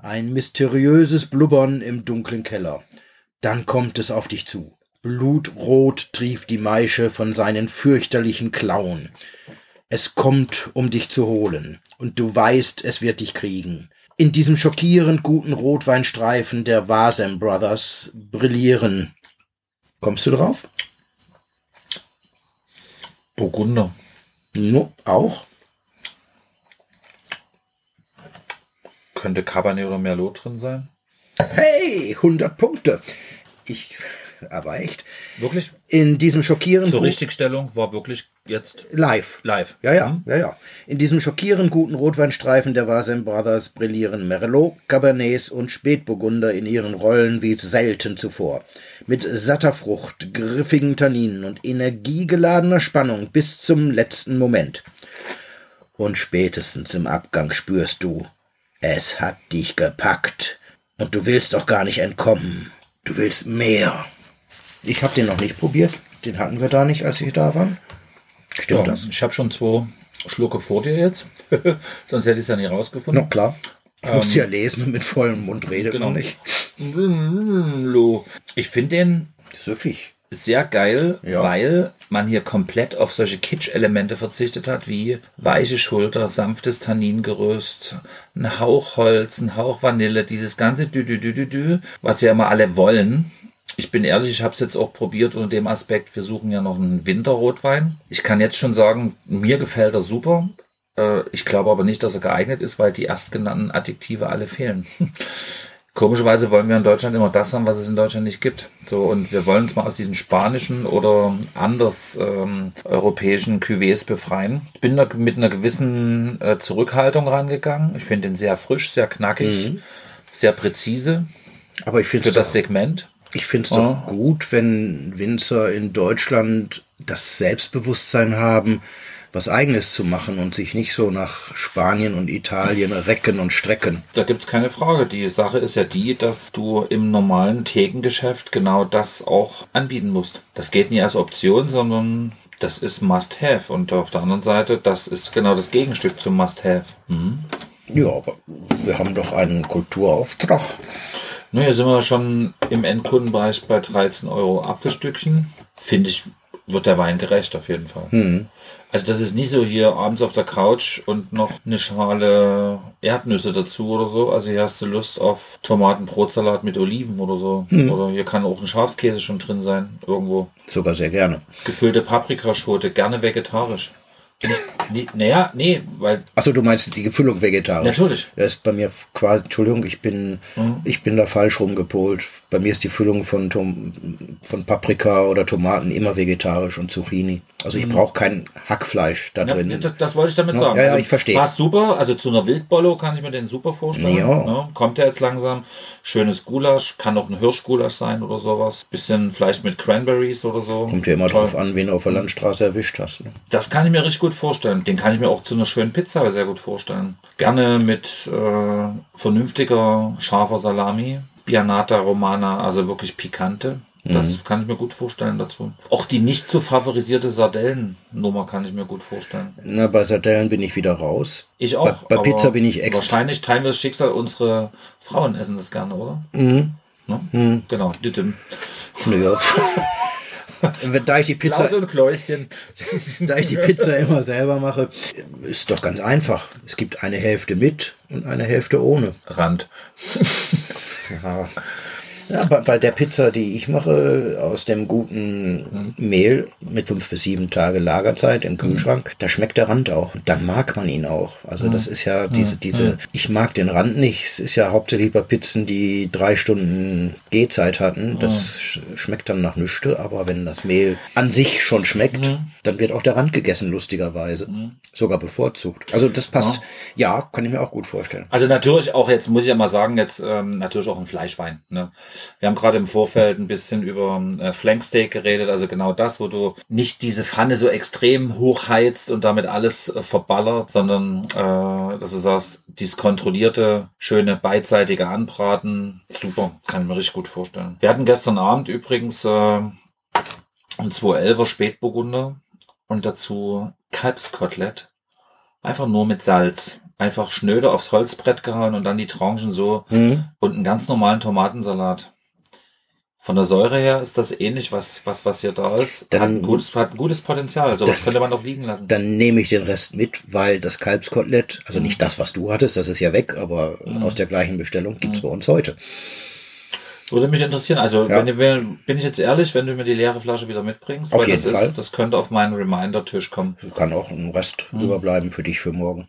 Ein mysteriöses Blubbern im dunklen Keller. Dann kommt es auf dich zu. Blutrot trieft die Maische von seinen fürchterlichen Klauen. Es kommt, um dich zu holen, und du weißt, es wird dich kriegen. In diesem schockierend guten Rotweinstreifen der Wasem Brothers brillieren. Kommst du drauf? Burgunder. No, auch? Könnte Cabernet oder Merlot drin sein? Hey, 100 Punkte. Ich, aber echt. Wirklich? In diesem schockierend Zur Richtigstellung war wirklich jetzt live. live. Ja, ja, ja, ja. In diesem schockierend guten Rotweinstreifen der Wasem Brothers brillieren Merlot, Cabernets und Spätburgunder in ihren Rollen wie selten zuvor. Mit satter Frucht, griffigen Tanninen und energiegeladener Spannung bis zum letzten Moment. Und spätestens im Abgang spürst du, es hat dich gepackt. Und du willst doch gar nicht entkommen. Du willst mehr. Ich habe den noch nicht probiert. Den hatten wir da nicht, als wir da waren. Stimmt Ja, das? ich habe schon zwei Schlucke vor dir jetzt. Sonst hätte ich es ja nicht rausgefunden. Na klar. Du musst ja lesen und mit vollem Mund redet genau. man nicht. Ich finde den Süffig. Sehr geil, Ja. weil man hier komplett auf solche Kitsch-Elemente verzichtet hat, wie weiche Schulter, sanftes Tanningerüst, ein Hauch Holz, ein Hauch Vanille, dieses ganze dü dü dü dü dü, was ja immer alle wollen. Ich bin ehrlich, ich habe es jetzt auch probiert unter dem Aspekt, wir suchen ja noch einen Winterrotwein. Ich kann jetzt schon sagen, mir gefällt er super. Äh, Ich glaube aber nicht, dass er geeignet ist, weil die erstgenannten Adjektive alle fehlen. Komischerweise wollen wir in Deutschland immer das haben, was es in Deutschland nicht gibt. So, und wir wollen uns mal aus diesen spanischen oder anders ähm, europäischen Cuvées befreien. Ich bin da mit einer gewissen äh, Zurückhaltung rangegangen. Ich finde den sehr frisch, sehr knackig, sehr präzise Aber ich finde für das Segment. Ich find's doch gut, wenn Winzer in Deutschland das Selbstbewusstsein haben, was Eigenes zu machen und sich nicht so nach Spanien und Italien recken und strecken. Da gibt's keine Frage. Die Sache ist ja die, dass du im normalen Thekengeschäft genau das auch anbieten musst. Das geht nie als Option, sondern das ist Must-Have. Und auf der anderen Seite, das ist genau das Gegenstück zum Must-Have. Ja, aber wir haben doch einen Kulturauftrag. Naja, sind wir schon im Endkundenbereich bei 13 Euro Apfelstückchen. Finde ich, wird der Wein gerecht auf jeden Fall. Also das ist nicht so hier abends auf der Couch und noch eine Schale Erdnüsse dazu oder so. Also hier hast du Lust auf Tomatenbrotsalat mit Oliven oder so. Oder hier kann auch ein Schafskäse schon drin sein, irgendwo. Sogar sehr gerne. Gefüllte Paprikaschote, gerne vegetarisch. Naja, nee, weil Achso, du meinst die Gefüllung vegetarisch? Natürlich. Das ist bei mir quasi, Entschuldigung, ich bin, ich bin da falsch rumgepolt. Bei mir ist die Füllung von, Tom, von Paprika oder Tomaten immer vegetarisch und Zucchini. Also ich brauche kein Hackfleisch da Ja, drin. das, das wollte ich damit Ja, sagen. ja, ja, also, ich verstehe. Passt super. Also zu einer Wildbollo kann ich mir den super vorstellen. Ja. Ne? Kommt ja jetzt langsam. Schönes Gulasch. Kann auch ein Hirschgulasch sein oder sowas. Bisschen vielleicht mit Cranberries oder so. Kommt ja immer Toll. drauf an, wen du auf der Landstraße erwischt hast. Ne? Das kann ich mir richtig gut vorstellen. Den kann ich mir auch zu einer schönen Pizza sehr gut vorstellen. Gerne mit äh, vernünftiger, scharfer Salami. Bianata Romana, also wirklich pikante. Das kann ich mir gut vorstellen dazu. Auch die nicht so favorisierte Sardellennummer kann ich mir gut vorstellen. Na, bei Sardellen bin ich wieder raus. Ich auch. Bei, bei Pizza bin ich extra. Wahrscheinlich teilen wir das Schicksal. Unsere Frauen essen das gerne, oder? Mhm. Ne? Genau. Dittim. Naja. da ich die Pizza, Klaus und Kläuschen. da ich die Pizza immer selber mache, ist doch ganz einfach. Es gibt eine Hälfte mit und eine Hälfte ohne. Rand. Ja. Ja, bei, bei der Pizza, die ich mache, aus dem guten Mehl mit fünf bis sieben Tage Lagerzeit im Kühlschrank, da schmeckt der Rand auch. Dann mag man ihn auch. Also das ist ja diese, diese, ich mag den Rand nicht. Es ist ja hauptsächlich bei Pizzen, die drei Stunden Gehzeit hatten. Das sch- schmeckt dann nach Nüschte, aber wenn das Mehl an sich schon schmeckt, dann wird auch der Rand gegessen, lustigerweise. Sogar bevorzugt. Also das passt. Ja, kann ich mir auch gut vorstellen. Also natürlich auch jetzt, muss ich ja mal sagen, jetzt ähm, natürlich auch ein Fleischwein. Ne? Wir haben gerade im Vorfeld ein bisschen über äh, Flanksteak geredet, also genau das, wo du nicht diese Pfanne so extrem hochheizt und damit alles äh, verballert, sondern äh, dass du sagst, dieses kontrollierte, schöne, beidseitige Anbraten, super, kann ich mir richtig gut vorstellen. Wir hatten gestern Abend übrigens äh, ein 211er Spätburgunder und dazu Kalbskotelett. Einfach nur mit Salz. Einfach schnöde aufs Holzbrett gehauen und dann die Tranchen so Mhm. und einen ganz normalen Tomatensalat. Von der Säure her ist das ähnlich, was, was, was hier da ist. Dann- hat, ein gutes, hat ein gutes Potenzial. Sowas Das- könnte man auch liegen lassen. Dann nehme ich den Rest mit, weil das Kalbskotelett, also nicht das, was du hattest, das ist ja weg, aber aus der gleichen Bestellung gibt's bei uns heute. Würde mich interessieren. Also, Ja. wenn du, wenn, bin ich jetzt ehrlich, wenn du mir die leere Flasche wieder mitbringst, Auf weil jeden das Fall. ist, das könnte auf meinen Reminder-Tisch kommen. Kann auch ein Rest überbleiben für dich für morgen.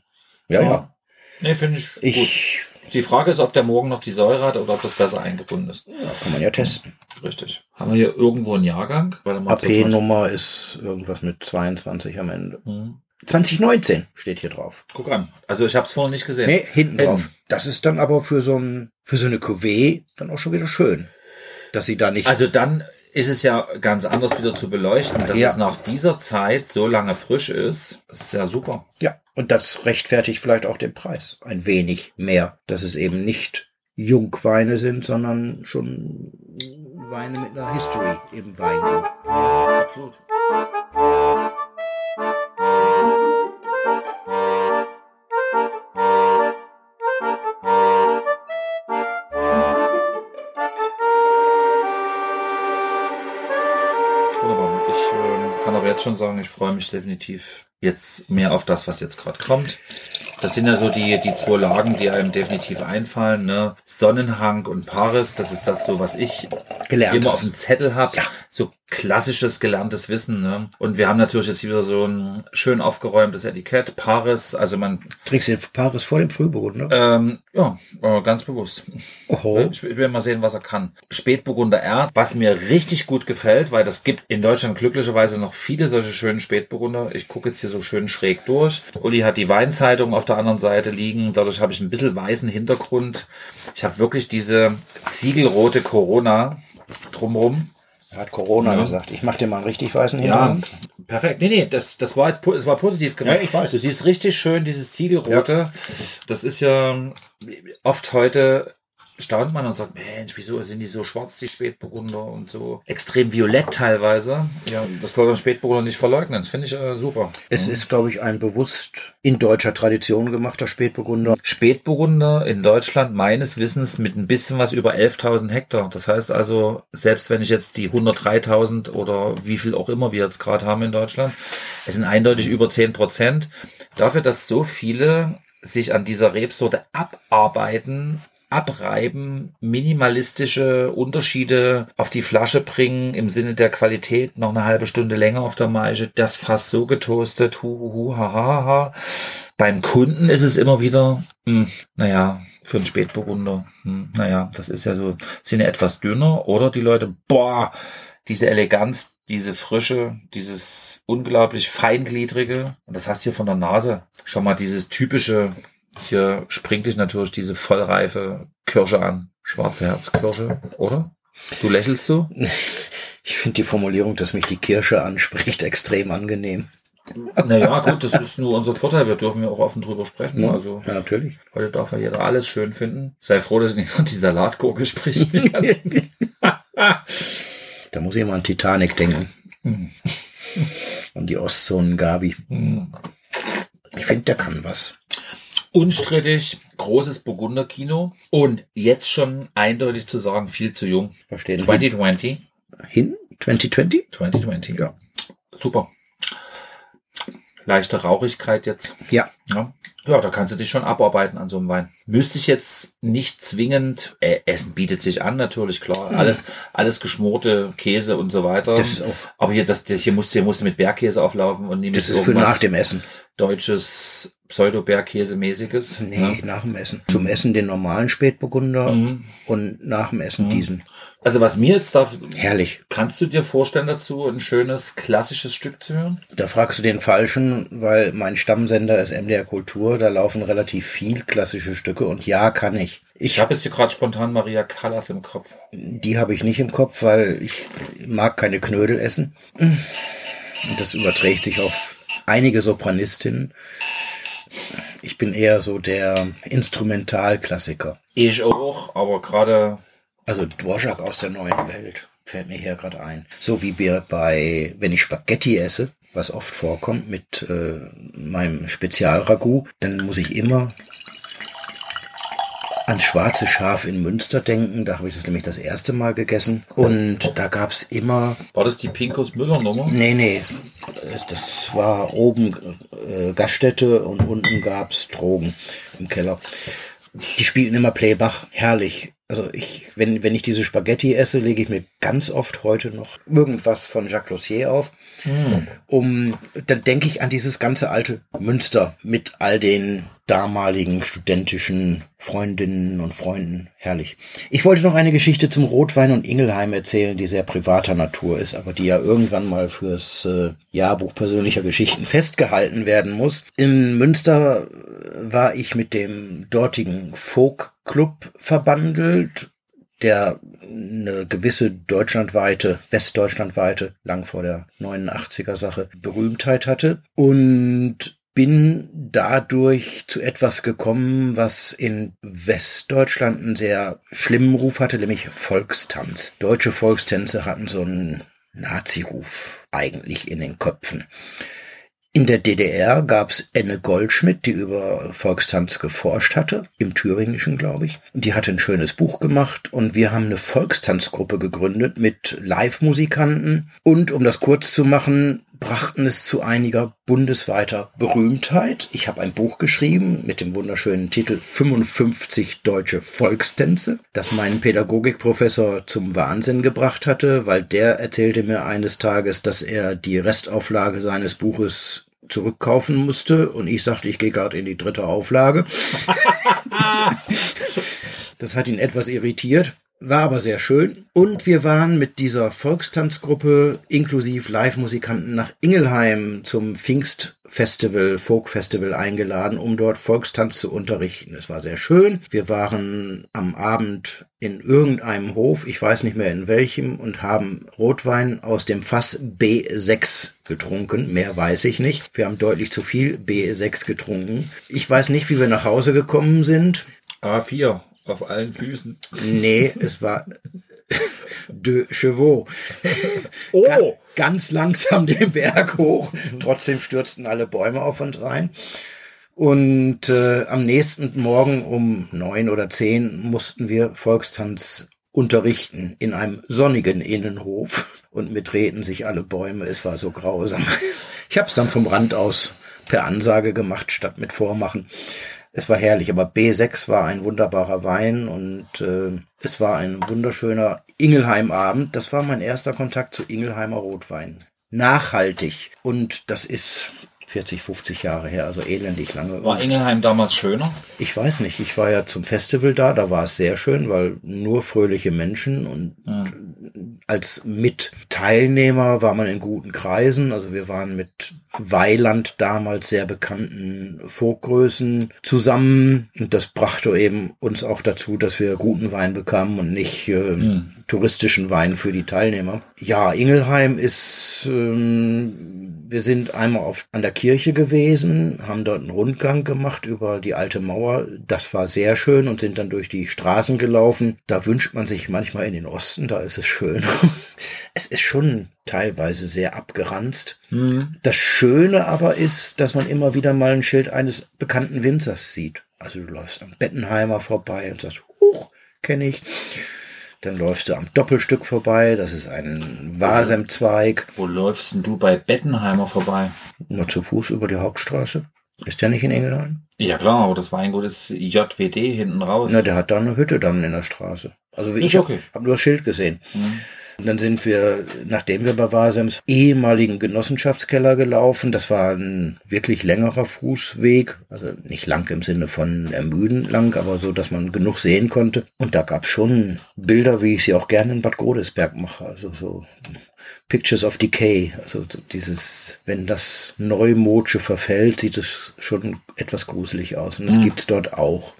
Ja, ja. Nee, finde ich, gut. Ich, Die Frage ist, ob der morgen noch die Säure hat oder ob das besser eingebunden ist. ja, kann man ja testen. Richtig. Haben wir hier irgendwo einen Jahrgang? AP-Nummer ist irgendwas mit 22 am Ende. Mhm. 2019 steht hier drauf. Guck an. Also ich habe es vorhin nicht gesehen. Nee, hinten Hinten. drauf. Das ist dann aber für so ein, für so eine Cuvée dann auch schon wieder schön. Dass sie da nicht, Also dann ist es ja ganz anders wieder zu beleuchten, dass Ja. es nach dieser Zeit so lange frisch ist. Das ist ja super. ja, und das rechtfertigt vielleicht auch den Preis. Ein wenig mehr. Dass es eben nicht Jungweine sind, sondern schon Weine mit einer History im Weingut. Absolut. Jetzt schon sagen, ich freue mich definitiv jetzt mehr auf das, was jetzt gerade kommt. Das sind ja so die, die zwei Lagen, die einem definitiv einfallen. Ne? Sonnenhang und Paris, das ist das so, was ich Gelernt immer hast. auf dem Zettel habe. Ja. So klassisches gelerntes Wissen. Ne? Und wir haben natürlich jetzt wieder so ein schön aufgeräumtes Etikett. Paris, also man, Trägst du den Paris vor dem Frühburgunder? ähm, ja, ganz bewusst. Oho. Ich will mal sehen, was er kann. Spätburgunder R, was mir richtig gut gefällt, weil das gibt in Deutschland glücklicherweise noch viele solche schönen Spätburgunder. Ich gucke jetzt hier so schön schräg durch. Uli hat die Weinzeitung auf der anderen Seite liegen. Dadurch habe ich ein bisschen weißen Hintergrund. Ich habe wirklich diese ziegelrote Corona drumrum. Er hat Corona Ja. gesagt. Ich mach dir mal einen richtig weißen Ja, Hintergrund. perfekt. Nee, nee, das, das war jetzt, das war positiv gemacht. Ja, ich weiß. Du siehst richtig schön dieses Ziegelrote. Das ist ja oft heute staunt man und sagt, Mensch, wieso sind die so schwarz, die Spätburgunder und so extrem violett teilweise. Ja, das soll der Spätburgunder nicht verleugnen. Das finde ich äh, super. Es ist, glaube ich, ein bewusst in deutscher Tradition gemachter Spätburgunder. Spätburgunder in Deutschland meines Wissens mit ein bisschen was über 11.000 Hektar. Das heißt also, selbst wenn ich jetzt die 103.000 oder wie viel auch immer wir jetzt gerade haben in Deutschland, es sind eindeutig über 10 Prozent. Dafür, dass so viele sich an dieser Rebsorte abarbeiten, abreiben, minimalistische Unterschiede auf die Flasche bringen im Sinne der Qualität, noch eine halbe Stunde länger auf der Maische, das fast so getoastet, hu, hu, ha, ha, ha. Beim Kunden ist es immer wieder, hm, naja, für einen Spätburgunder, hm, naja, das ist ja so, sind ja etwas dünner oder die Leute, boah, diese Eleganz, diese Frische, dieses unglaublich feingliedrige, und das hast du hier von der Nase, schon mal dieses typische, hier springt dich natürlich diese vollreife Kirsche an, schwarze Herzkirsche, oder? Du lächelst so? Ich finde die Formulierung, dass mich die Kirsche anspricht, extrem angenehm. Naja, gut, das ist nur unser Vorteil. Wir dürfen ja auch offen drüber sprechen. Ja, Also ja, natürlich. heute darf ja jeder alles schön finden. Sei froh, dass nicht die Salatgurke spricht. Da muss ich mal an Titanic denken. Hm. Und die Ostzonen Gabi. Hm. Ich finde, der kann was. Unstrittig, großes Burgunderkino und jetzt schon eindeutig zu sagen, viel zu jung. Verstehen. 2020, Hin? 2020? 2020. Ja. Super. Leichte Rauchigkeit jetzt. Ja. Ja. Ja, da kannst du dich schon abarbeiten an so einem Wein. Müsste ich jetzt nicht zwingend, äh, Essen bietet sich an, natürlich, klar. Alles, alles geschmorte Käse und so weiter. Mhm. Das ist auch- Aber hier, das, hier musst du, hier musst du mit Bergkäse auflaufen und nicht mit Das ist für nach dem Essen. deutsches Pseudo-Bergkäse-mäßiges. Nee, nach dem Essen. Zum Essen den normalen Spätburgunder Mhm. und nach dem Essen diesen. Also was mir jetzt da, Herrlich. kannst du dir vorstellen dazu, ein schönes klassisches Stück zu hören? Da fragst du den Falschen, weil mein Stammsender ist MDR Kultur, da laufen relativ viel klassische Stücke und ja, kann ich. Ich Ich habe jetzt hier gerade spontan Maria Callas im Kopf. Die habe ich nicht im Kopf, weil ich mag keine Knödel essen. Und das überträgt sich auf einige Sopranistinnen. Ich bin eher so der Instrumentalklassiker. Ich auch, aber gerade Also Dvorak aus der neuen Welt fällt mir hier gerade ein. So wie wir bei, wenn ich Spaghetti esse, was oft vorkommt mit äh, meinem Spezialragout, dann muss ich immer ans schwarze Schaf in Münster denken. Da habe ich das nämlich das erste Mal gegessen. Und da gab's immer war das die Pinkus Müller Nummer? Nee, nee. Das war oben äh, Gaststätte und unten gab's Drogen im Keller. Die spielten immer Playbach. Herrlich. Also ich, wenn, wenn ich diese Spaghetti esse, lege ich mir ganz oft heute noch irgendwas von Jacques Lossier auf. Um, dann denke ich an dieses ganze alte Münster mit all den damaligen studentischen Freundinnen und Freunden. Herrlich. Ich wollte noch eine Geschichte zum Rotwein und Ingelheim erzählen, die sehr privater Natur ist, aber die ja irgendwann mal fürs äh, Jahrbuch persönlicher Geschichten festgehalten werden muss. In Münster war ich mit dem dortigen Folk Club verbandelt der eine gewisse deutschlandweite, westdeutschlandweite, lang vor der 89er Sache, Berühmtheit hatte und bin dadurch zu etwas gekommen, was in Westdeutschland einen sehr schlimmen Ruf hatte, nämlich Volkstanz. Deutsche Volkstänze hatten so einen Nazi-Ruf eigentlich in den Köpfen. In der DDR gab's Enne Goldschmidt, die über Volkstanz geforscht hatte, im Thüringischen, glaube ich. Die hatte ein schönes Buch gemacht und wir haben eine Volkstanzgruppe gegründet mit Live-Musikanten und, um das kurz zu machen, brachten es zu einiger bundesweiter Berühmtheit. Ich habe ein Buch geschrieben mit dem wunderschönen Titel 55 deutsche Volkstänze, das meinen Pädagogikprofessor zum Wahnsinn gebracht hatte, weil der erzählte mir eines Tages, dass er die Restauflage seines Buches zurückkaufen musste und ich sagte, ich gehe gerade in die dritte Auflage. das hat ihn etwas irritiert. War aber sehr schön. Und wir waren mit dieser Volkstanzgruppe inklusive Live-Musikanten nach Ingelheim zum Pfingstfestival, Folkfestival eingeladen, um dort Volkstanz zu unterrichten. Es war sehr schön. Wir waren am Abend in irgendeinem Hof, ich weiß nicht mehr in welchem, und haben Rotwein aus dem Fass B6 getrunken. Mehr weiß ich nicht. Wir haben deutlich zu viel B6 getrunken. Ich weiß nicht, wie wir nach Hause gekommen sind. A4 auf allen Füßen. Nee, es war de Chevaux. Oh! Ga- Ganz langsam den Berg hoch. Trotzdem stürzten alle Bäume auf uns rein. Und äh, am nächsten Morgen um neun oder zehn mussten wir Volkstanz unterrichten in einem sonnigen Innenhof und mitreten sich alle Bäume. Es war so grausam. Ich habe es dann vom Rand aus per Ansage gemacht, statt mit Vormachen. Es war herrlich, aber B6 war ein wunderbarer Wein und äh, es war ein wunderschöner Ingelheim-Abend. Das war mein erster Kontakt zu Ingelheimer Rotwein. Nachhaltig. Und das ist 40, 50 Jahre her, also elendig lange. War Ingelheim damals schöner? Ich weiß nicht, ich war ja zum Festival da, da war es sehr schön, weil nur fröhliche Menschen und als Mitteilnehmer war man in guten Kreisen. Also wir waren mit Weiland damals sehr bekannten Vorgrößen zusammen und das brachte eben uns auch dazu, dass wir guten Wein bekamen und nicht äh, touristischen Wein für die Teilnehmer. Ja, Ingelheim ist, ähm, wir sind einmal auf, an der Kirche gewesen, haben dort einen Rundgang gemacht über die alte Mauer. Das war sehr schön und sind dann durch die Straßen gelaufen. Da wünscht man sich manchmal in den Osten, da ist es schön. es ist schon teilweise sehr abgeranzt. Das Schöne aber ist, dass man immer wieder mal ein Schild eines bekannten Winzers sieht. Also du läufst am Bettenheimer vorbei und sagst, huch, kenne ich. Dann läufst du am Doppelstück vorbei, das ist ein Wasemzweig. Wo läufst denn du bei Bettenheimer vorbei? Nur zu Fuß über die Hauptstraße. Ist der nicht in Engelheim? Ja klar, aber das Weingut ist JWD hinten raus. Na, der hat da eine Hütte dann in der Straße. Also ich habe okay. hab nur das Schild gesehen. Und dann sind wir, nachdem wir bei Wasems ehemaligen Genossenschaftskeller gelaufen. Das war ein wirklich längerer Fußweg. Also nicht lang im Sinne von ermüden lang, aber so, dass man genug sehen konnte. Und da gab es schon Bilder, wie ich sie auch gerne in Bad Godesberg mache. Also so Pictures of Decay. Also so dieses, wenn das Neumodsche verfällt, sieht es schon etwas gruselig aus. Und das gibt's dort auch.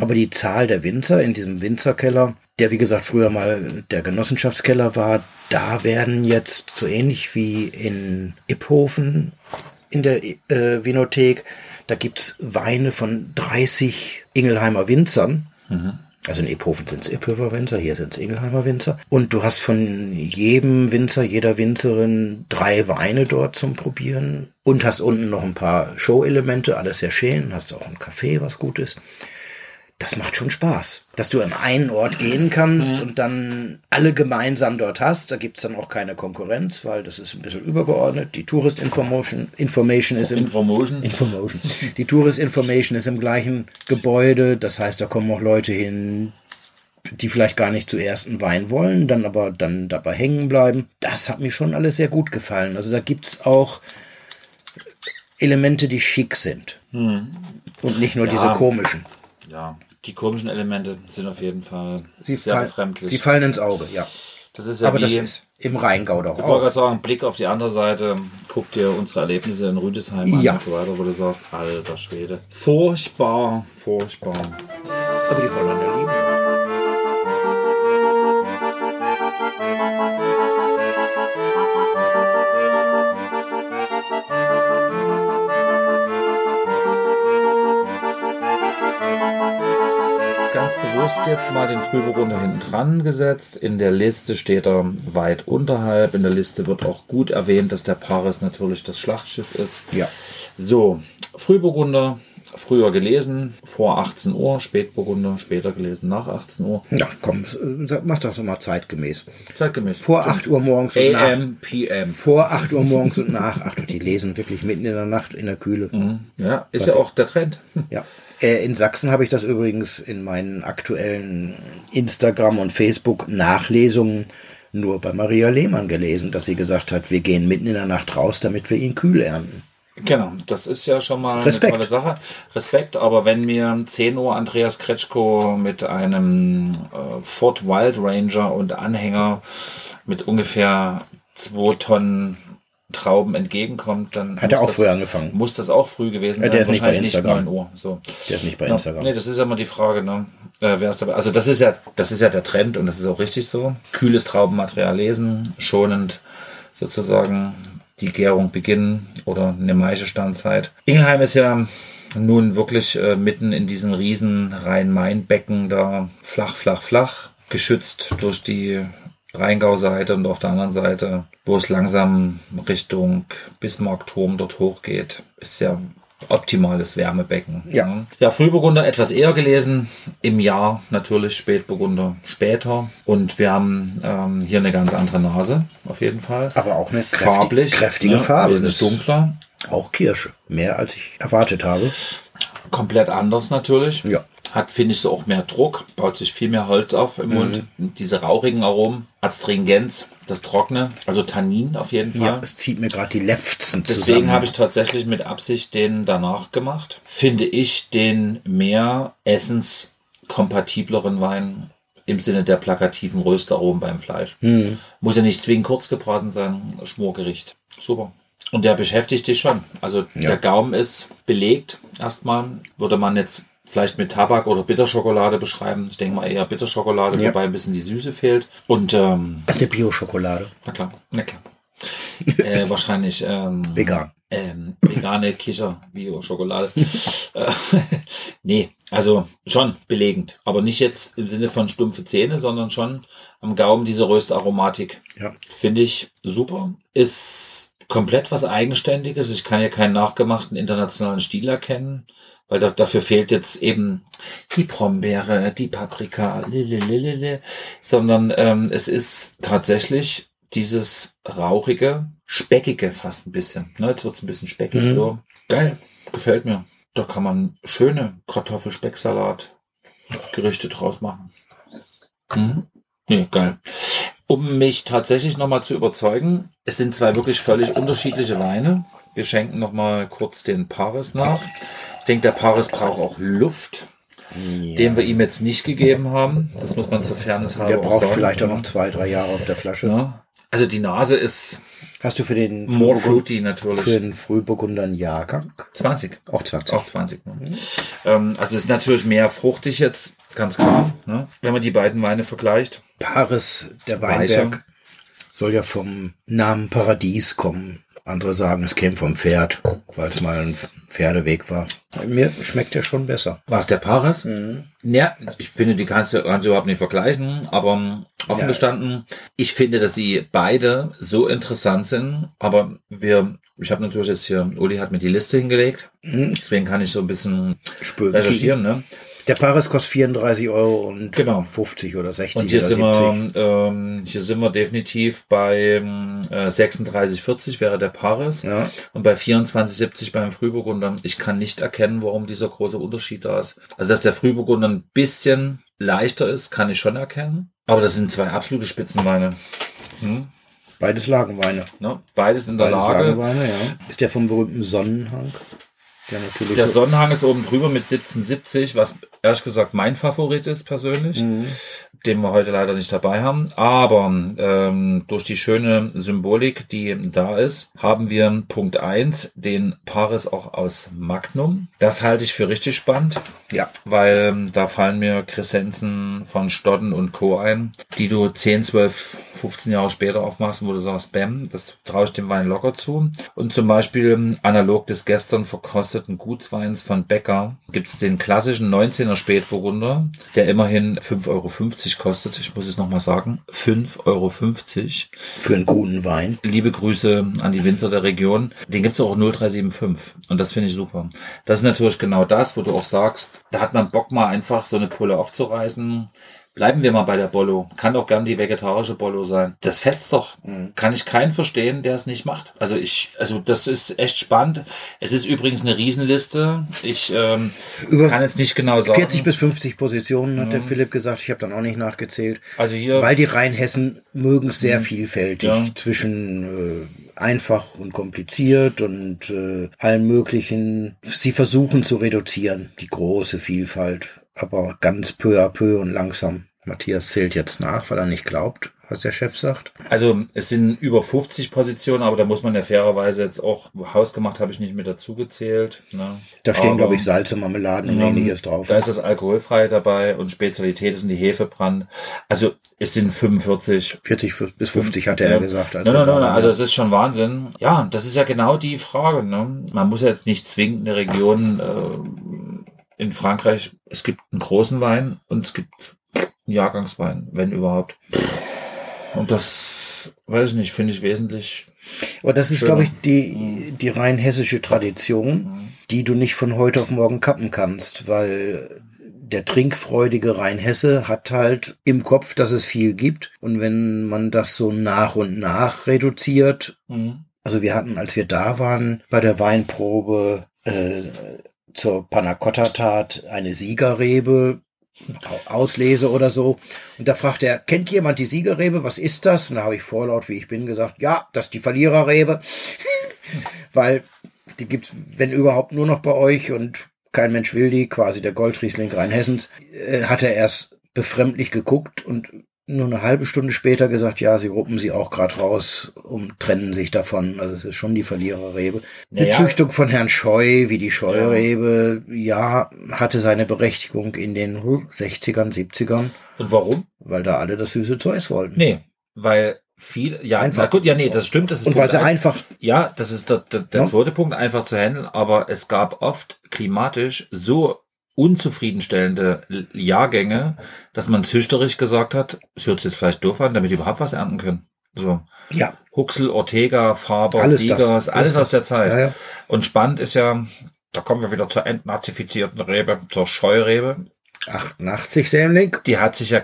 Aber die Zahl der Winzer in diesem Winzerkeller, der wie gesagt früher mal der Genossenschaftskeller war, da werden jetzt so ähnlich wie in Iphofen in der äh, Vinothek, da gibt's Weine von 30 Ingelheimer Winzern. Also in Iphofen sind es Iphofer Winzer, hier sind es Ingelheimer Winzer. Und du hast von jedem Winzer, jeder Winzerin drei Weine dort zum Probieren. Und hast unten noch ein paar Show-Elemente, alles sehr schön. Hast auch ein Café, was gut ist. Das macht schon Spaß, dass du an einen Ort gehen kannst und dann alle gemeinsam dort hast. Da gibt's dann auch keine Konkurrenz, weil das ist ein bisschen übergeordnet. Die Tourist Information, Information ist im Information. Information. Die Tourist Information ist im gleichen Gebäude. Das heißt, da kommen auch Leute hin, die vielleicht gar nicht zuerst einen Wein wollen, dann aber dann dabei hängen bleiben. Das hat mir schon alles sehr gut gefallen. Also da gibt's auch Elemente, die schick sind. Und nicht nur Ja. diese komischen. Ja, die komischen Elemente sind auf jeden Fall Sie, sehr fall, befremdlich. sie fallen ins Auge, ja. das ist ja Aber wie, das ist im Rheingau doch ich wollte auch. gerade sagen, Blick auf die andere Seite, guck dir unsere Erlebnisse in Rüdesheim an Ja. und so weiter, wo du sagst, alter Schwede. Furchtbar, furchtbar. Aber die Holländer bewusst jetzt mal den Frühburgunder hinten dran gesetzt. In der Liste steht er weit unterhalb. In der Liste wird auch gut erwähnt, dass der Paris natürlich das Schlachtschiff ist. Ja. So, Frühburgunder, früher gelesen, vor 18 Uhr, Spätburgunder, später gelesen, nach 18 Uhr. Ja, komm, äh, mach das doch mal zeitgemäß. Zeitgemäß. Vor 8 Uhr morgens und nach. AM, PM. Vor 8 Uhr morgens und nach. Ach du, die lesen wirklich mitten in der Nacht in der Kühle. Ja, ist ja auch der Trend. Ja. Äh, In Sachsen habe ich das übrigens in meinen aktuellen Instagram- und Facebook-Nachlesungen nur bei Maria Lehmann gelesen, dass sie gesagt hat, wir gehen mitten in der Nacht raus, damit wir ihn kühl ernten. Genau, das ist ja schon mal Respekt. eine tolle Sache. Respekt, aber wenn mir um 10 Uhr Andreas Kretschko mit einem äh, Ford Wild Ranger und Anhänger mit ungefähr zwei Tonnen Trauben entgegenkommt, dann Hat er auch das, früh angefangen. Muss das auch früh gewesen Ja, sein, der ist nicht bei wahrscheinlich nicht Instagram. 9 Uhr. So. Der ist nicht bei Instagram. nee, das ist ja immer die Frage, ne? Äh, wer ist dabei? Also das ist ja, das ist ja der Trend und das ist auch richtig so. Kühles Traubenmaterial lesen, schonend sozusagen die Gärung beginnen oder eine Maischestandzeit. Ingelheim ist ja nun wirklich äh, mitten in diesen riesen Rhein-Main-Becken da flach, flach, flach, geschützt durch die Rheingau-Seite und auf der anderen Seite, wo es langsam Richtung Bismarckturm dort hochgeht, ist ja optimales Wärmebecken. Ja. Ja, Frühburgunder etwas eher gelesen, im Jahr natürlich Spätburgunder später. Und wir haben ähm, hier eine ganz andere Nase, auf jeden Fall. Aber auch eine kräftig- farblich, kräftige ne, Farbe. Wesentlich dunkler, Auch Kirsche. Mehr als ich erwartet habe. komplett anders natürlich. Ja. Hat, finde ich, so auch mehr Druck, baut sich viel mehr Holz auf im Mund. Mhm. Diese rauchigen Aromen, Astringenz, das Trockene, also Tannin auf jeden Fall. Ja, es zieht mir gerade die Lefzen zusammen. Deswegen habe ich tatsächlich mit Absicht den danach gemacht. Finde ich den mehr essenskompatibleren Wein im Sinne der plakativen Röstaromen beim Fleisch. Hm. Muss ja nicht zwingend kurz gebraten sein, Schmorgericht. Super. Und der beschäftigt dich schon. Also der Gaumen ist belegt. Erstmal würde man jetzt vielleicht mit Tabak oder Bitterschokolade beschreiben. Ich denke mal eher Bitterschokolade, Ja. wobei ein bisschen die Süße fehlt. Und ähm, Das ist eine Bio-Schokolade. na klar, na klar. äh, wahrscheinlich ähm, Vegan. ähm, vegane Kicher Bio Schokolade. Äh, nee, also schon belegend, aber nicht jetzt im Sinne von stumpfe Zähne, sondern schon am Gaumen diese Röstaromatik. Ja. Finde ich super. Ist komplett was Eigenständiges. Ich kann ja keinen nachgemachten internationalen Stil erkennen, weil da, dafür fehlt jetzt eben die Brombeere, die Paprika, lilililili, sondern ähm, es ist tatsächlich dieses rauchige, speckige fast ein bisschen. Ne, jetzt wird's ein bisschen speckig Mhm. so. Geil, gefällt mir. Da kann man schöne Kartoffelspecksalat Gerichte draus machen. Mhm. Nee, geil. Um mich tatsächlich nochmal zu überzeugen, es sind zwei wirklich völlig unterschiedliche Weine. Wir schenken nochmal kurz den Paris nach. Ich denke, der Paris braucht auch Luft, den wir ihm jetzt nicht gegeben haben. Das muss man zur Fairness halber Der auch braucht sagen. vielleicht auch noch zwei, drei Jahre auf der Flasche. Ja. Also die Nase ist Hast du für den more fruity natürlich. für den Frühburgunder einen Jahrgang? 20. Auch 20. Auch 20. Ne? Ähm, also ist natürlich mehr fruchtig jetzt, ganz klar. Ne? Wenn man die beiden Weine vergleicht. Paris, der. Weinberg, soll ja vom Namen Paradies kommen. Andere sagen, es käme vom Pferd, weil es mal ein Pferdeweg war. Mir schmeckt der schon besser. War es der Paris? Ja, ich finde, die kannst du, kannst du überhaupt nicht vergleichen, aber ähm, offen Ja. gestanden, ich finde, dass sie beide so interessant sind, aber wir, ich habe natürlich jetzt hier, Uli hat mir die Liste hingelegt, deswegen kann ich so ein bisschen Spöken. recherchieren, ne? Der Paris kostet 34 Euro und Genau. 50 oder 60 Und hier oder sind 70. wir, ähm, hier sind wir definitiv bei äh, 36,40 wäre der Paris Ja. und bei 24,70 beim Frühburgunder. Ich kann nicht erkennen, warum dieser große Unterschied da ist. Also dass der Frühburgunder ein bisschen leichter ist, kann ich schon erkennen. Aber das sind zwei absolute Spitzenweine. Hm? Beides Lagenweine. Ne? Beides in der Beides Lage. Lagenweine, ja. Ist der vom berühmten Sonnenhang? Der natürlich Der so- Sonnenhang ist oben drüber mit 1770, was ehrlich gesagt mein Favorit ist persönlich, Mhm. den wir heute leider nicht dabei haben. Aber ähm, durch die schöne Symbolik, die da ist, haben wir Punkt eins den Paris auch aus Magnum. Das halte ich für richtig spannend, Ja. weil ähm, da fallen mir Crescenzen von Stodden und Co. ein, die du 10, 12, 15 Jahre später aufmachst, wo du sagst, bam, das traue ich dem Wein locker zu. Und zum Beispiel ähm, analog des gestern verkosteten gelasserten Gutsweins von Becker gibt's den klassischen 19er Spätburgunder, der immerhin 5,50 Euro kostet. Ich muss es nochmal sagen, 5,50 Euro. Für einen guten Wein. Liebe Grüße an die Winzer der Region. Den gibt's auch 0375 und das finde ich super. Das ist natürlich genau das, wo du auch sagst, da hat man Bock mal einfach so eine Pulle aufzureißen Bleiben wir mal bei der Bollo. Kann doch gern die vegetarische Bollo sein. Das fetzt doch. Mhm. Kann ich keinen verstehen, der es nicht macht. Also ich, also das ist echt spannend. Es ist übrigens eine Riesenliste. Ich ähm, Über kann jetzt nicht genau sagen. 40 bis 50 Positionen hat mhm. der Philipp gesagt. Ich habe dann auch nicht nachgezählt. Also hier, weil die Rheinhessen mögen es sehr mhm. vielfältig ja. zwischen äh, einfach und kompliziert und äh, allen möglichen. Sie versuchen zu reduzieren die große Vielfalt, aber ganz peu à peu und langsam. Matthias zählt jetzt nach, weil er nicht glaubt, was der Chef sagt. Also es sind über 50 Positionen, aber da muss man ja fairerweise jetzt auch, hausgemacht habe ich nicht mit dazu gezählt. Ne? Da stehen, glaube ich, Salze, Marmeladen und ähnliches drauf. Da ist das Alkoholfrei dabei und Spezialität sind die Hefebrand. Also es sind 45. 40 bis 50 hat er ja gesagt. Nein, nein, nein, also es ist schon Wahnsinn. Ja, das ist ja genau die Frage. Ne? Man muss jetzt nicht zwingend eine Region äh, in Frankreich, es gibt einen großen Wein und es gibt Jahrgangswein, wenn überhaupt. Und das, weiß ich nicht, finde ich wesentlich. Aber das ist, glaube ich, die, die rein hessische Tradition, mhm. die du nicht von heute auf morgen kappen kannst, weil der trinkfreudige Rheinhesse hat halt im Kopf, dass es viel gibt. Und wenn man das so nach und nach reduziert, mhm. also wir hatten, als wir da waren, bei der Weinprobe äh, zur Panacotta-Tat eine Siegerrebe auslese oder so. Und da fragt er, kennt jemand die Siegerrebe? Was ist das? Und da habe ich vorlaut, wie ich bin, gesagt, ja, das ist die Verliererrebe. Weil die gibt's, wenn überhaupt, nur noch bei euch und kein Mensch will die, quasi der Goldriesling Rheinhessens, äh, hat er erst befremdlich geguckt und nur eine halbe Stunde später gesagt, ja, sie ruppen sie auch gerade raus und trennen sich davon. Also es ist schon die Verliererrebe. Naja. Die Züchtung von Herrn Scheu, wie die Scheurebe, ja. ja, hatte seine Berechtigung in den 60ern, 70ern. Und warum? Weil da alle das süße Zeus wollten. Nee, weil viel, ja, einfach. Na gut, ja, nee, das stimmt. Das ist und weil sie einfach. Ja, das ist der, der, der ja? zweite Punkt, einfach zu handeln, aber es gab oft klimatisch so unzufriedenstellende Jahrgänge, dass man züchterisch gesagt hat, es hört sich jetzt vielleicht doof an, damit die überhaupt was ernten können. So. Ja. Huxel, Ortega, Faber, alles Siegers, alles, alles aus der Zeit. Ja, ja. Und spannend ist ja, da kommen wir wieder zur entnazifizierten Rebe, zur Scheurebe. 88 Sämling. Die hat sich ja,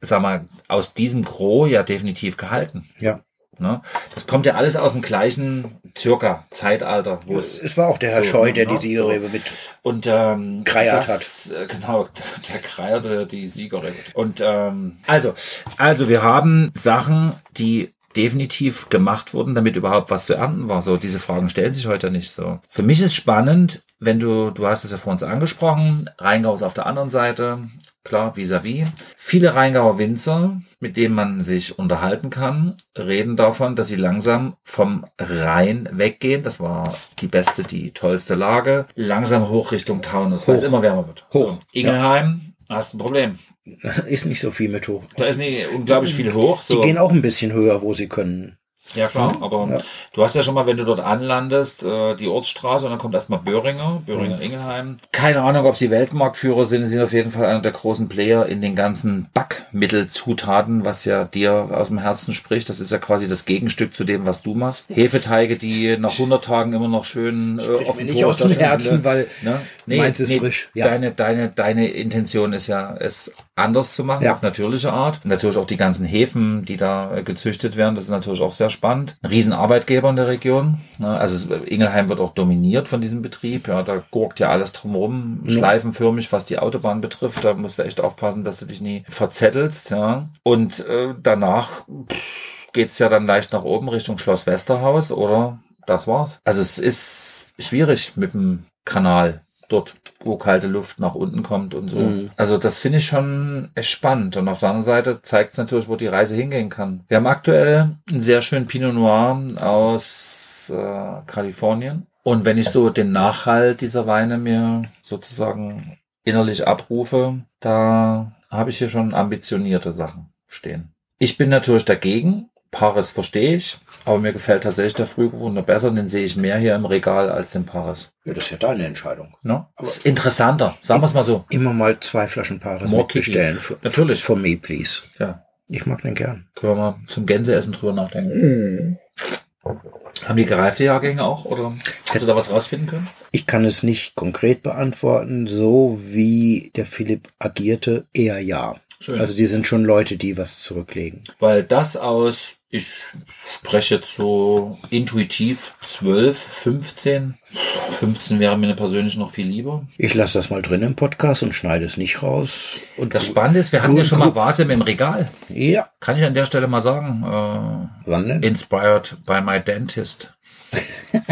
sag mal, aus diesem Gros ja definitiv gehalten. Ja. Ne? Das kommt ja alles aus dem gleichen circa Zeitalter. Wo es, es war auch der Herr so, Scheu, der ne? die Siegerrebe so. mit und ähm, Kreiert hat. Äh, genau, der Kreierte die Siegerrebe. Und ähm, also, also wir haben Sachen, die definitiv gemacht wurden, damit überhaupt was zu ernten war. So, diese Fragen stellen sich heute nicht so. Für mich ist spannend, wenn du, du hast es ja vor uns angesprochen, Rheingau ist auf der anderen Seite, klar, vis-à-vis. -vis. Viele Rheingauer Winzer, mit denen man sich unterhalten kann, reden davon, dass sie langsam vom Rhein weggehen. Das war die beste, die tollste Lage. Langsam hoch Richtung Taunus, weil es immer wärmer wird. Hoch. So, Ingelheim, ja. hast ein Problem. Ist nicht so viel mit hoch. Da ist nicht unglaublich viel hoch. So. Die gehen auch ein bisschen höher, wo sie können. Ja klar, aber ja. du hast ja schon mal, wenn du dort anlandest, äh, die Ortsstraße und dann kommt erstmal Böhringer, Böhringer-Ingelheim. Keine Ahnung, ob sie Weltmarktführer sind, sie sind auf jeden Fall einer der großen Player in den ganzen Backmittelzutaten, was ja dir aus dem Herzen spricht. Das ist ja quasi das Gegenstück zu dem, was du machst. Hefeteige, die nach 100 Tagen immer noch schön äh, offen nicht aus dem Herzen, weil ne? nee, meins ist nee, frisch. Ja. Deine, deine, deine Intention ist ja, es anders zu machen, ja. auf natürliche Art. Natürlich auch die ganzen Hefen, die da gezüchtet werden, das ist natürlich auch sehr spannend. Ein Riesenarbeitgeber in der Region. Ne? Also Ingelheim wird auch dominiert von diesem Betrieb. Ja, da gurkt ja alles drumherum, ja. schleifenförmig, was die Autobahn betrifft. Da musst du echt aufpassen, dass du dich nie verzettelst. Ja. Und äh, danach geht's ja dann leicht nach oben Richtung Schloss Westerhaus oder das war's. Also es ist schwierig mit dem Kanal dort, wo kalte Luft nach unten kommt und so. Mhm. Also das finde ich schon echt spannend. Und auf der anderen Seite zeigt es natürlich, wo die Reise hingehen kann. Wir haben aktuell einen sehr schönen Pinot Noir aus äh, Kalifornien. Und wenn ich so den Nachhalt dieser Weine mir sozusagen innerlich abrufe, da habe ich hier schon ambitionierte Sachen stehen. Ich bin natürlich dagegen, Paris verstehe ich, aber mir gefällt tatsächlich der Frühburgunder besser. Den sehe ich mehr hier im Regal als den Paris. Ja, das ist ja deine Entscheidung. Ne? Ist interessanter, sagen wir es mal so. Immer mal zwei Flaschen Paris. Für, Natürlich. for me, please. Ja, Ich mag den gern. können wir mal zum Gänseessen drüber nachdenken. Haben die gereifte Jahrgänge auch oder hätte da was rausfinden können? Ich kann es nicht konkret beantworten, so wie der Philipp agierte, eher ja. Schön. Also die sind schon Leute, die was zurücklegen. Weil das aus, ich spreche jetzt so intuitiv 12, 15. 15 wäre mir persönlich noch viel lieber. Ich lasse das mal drin im Podcast und schneide es nicht raus. Und Das Spannende ist, wir hatten ja schon mal Vasim im Regal. Ja, Kann ich an der Stelle mal sagen, äh, wann denn? inspired by my dentist.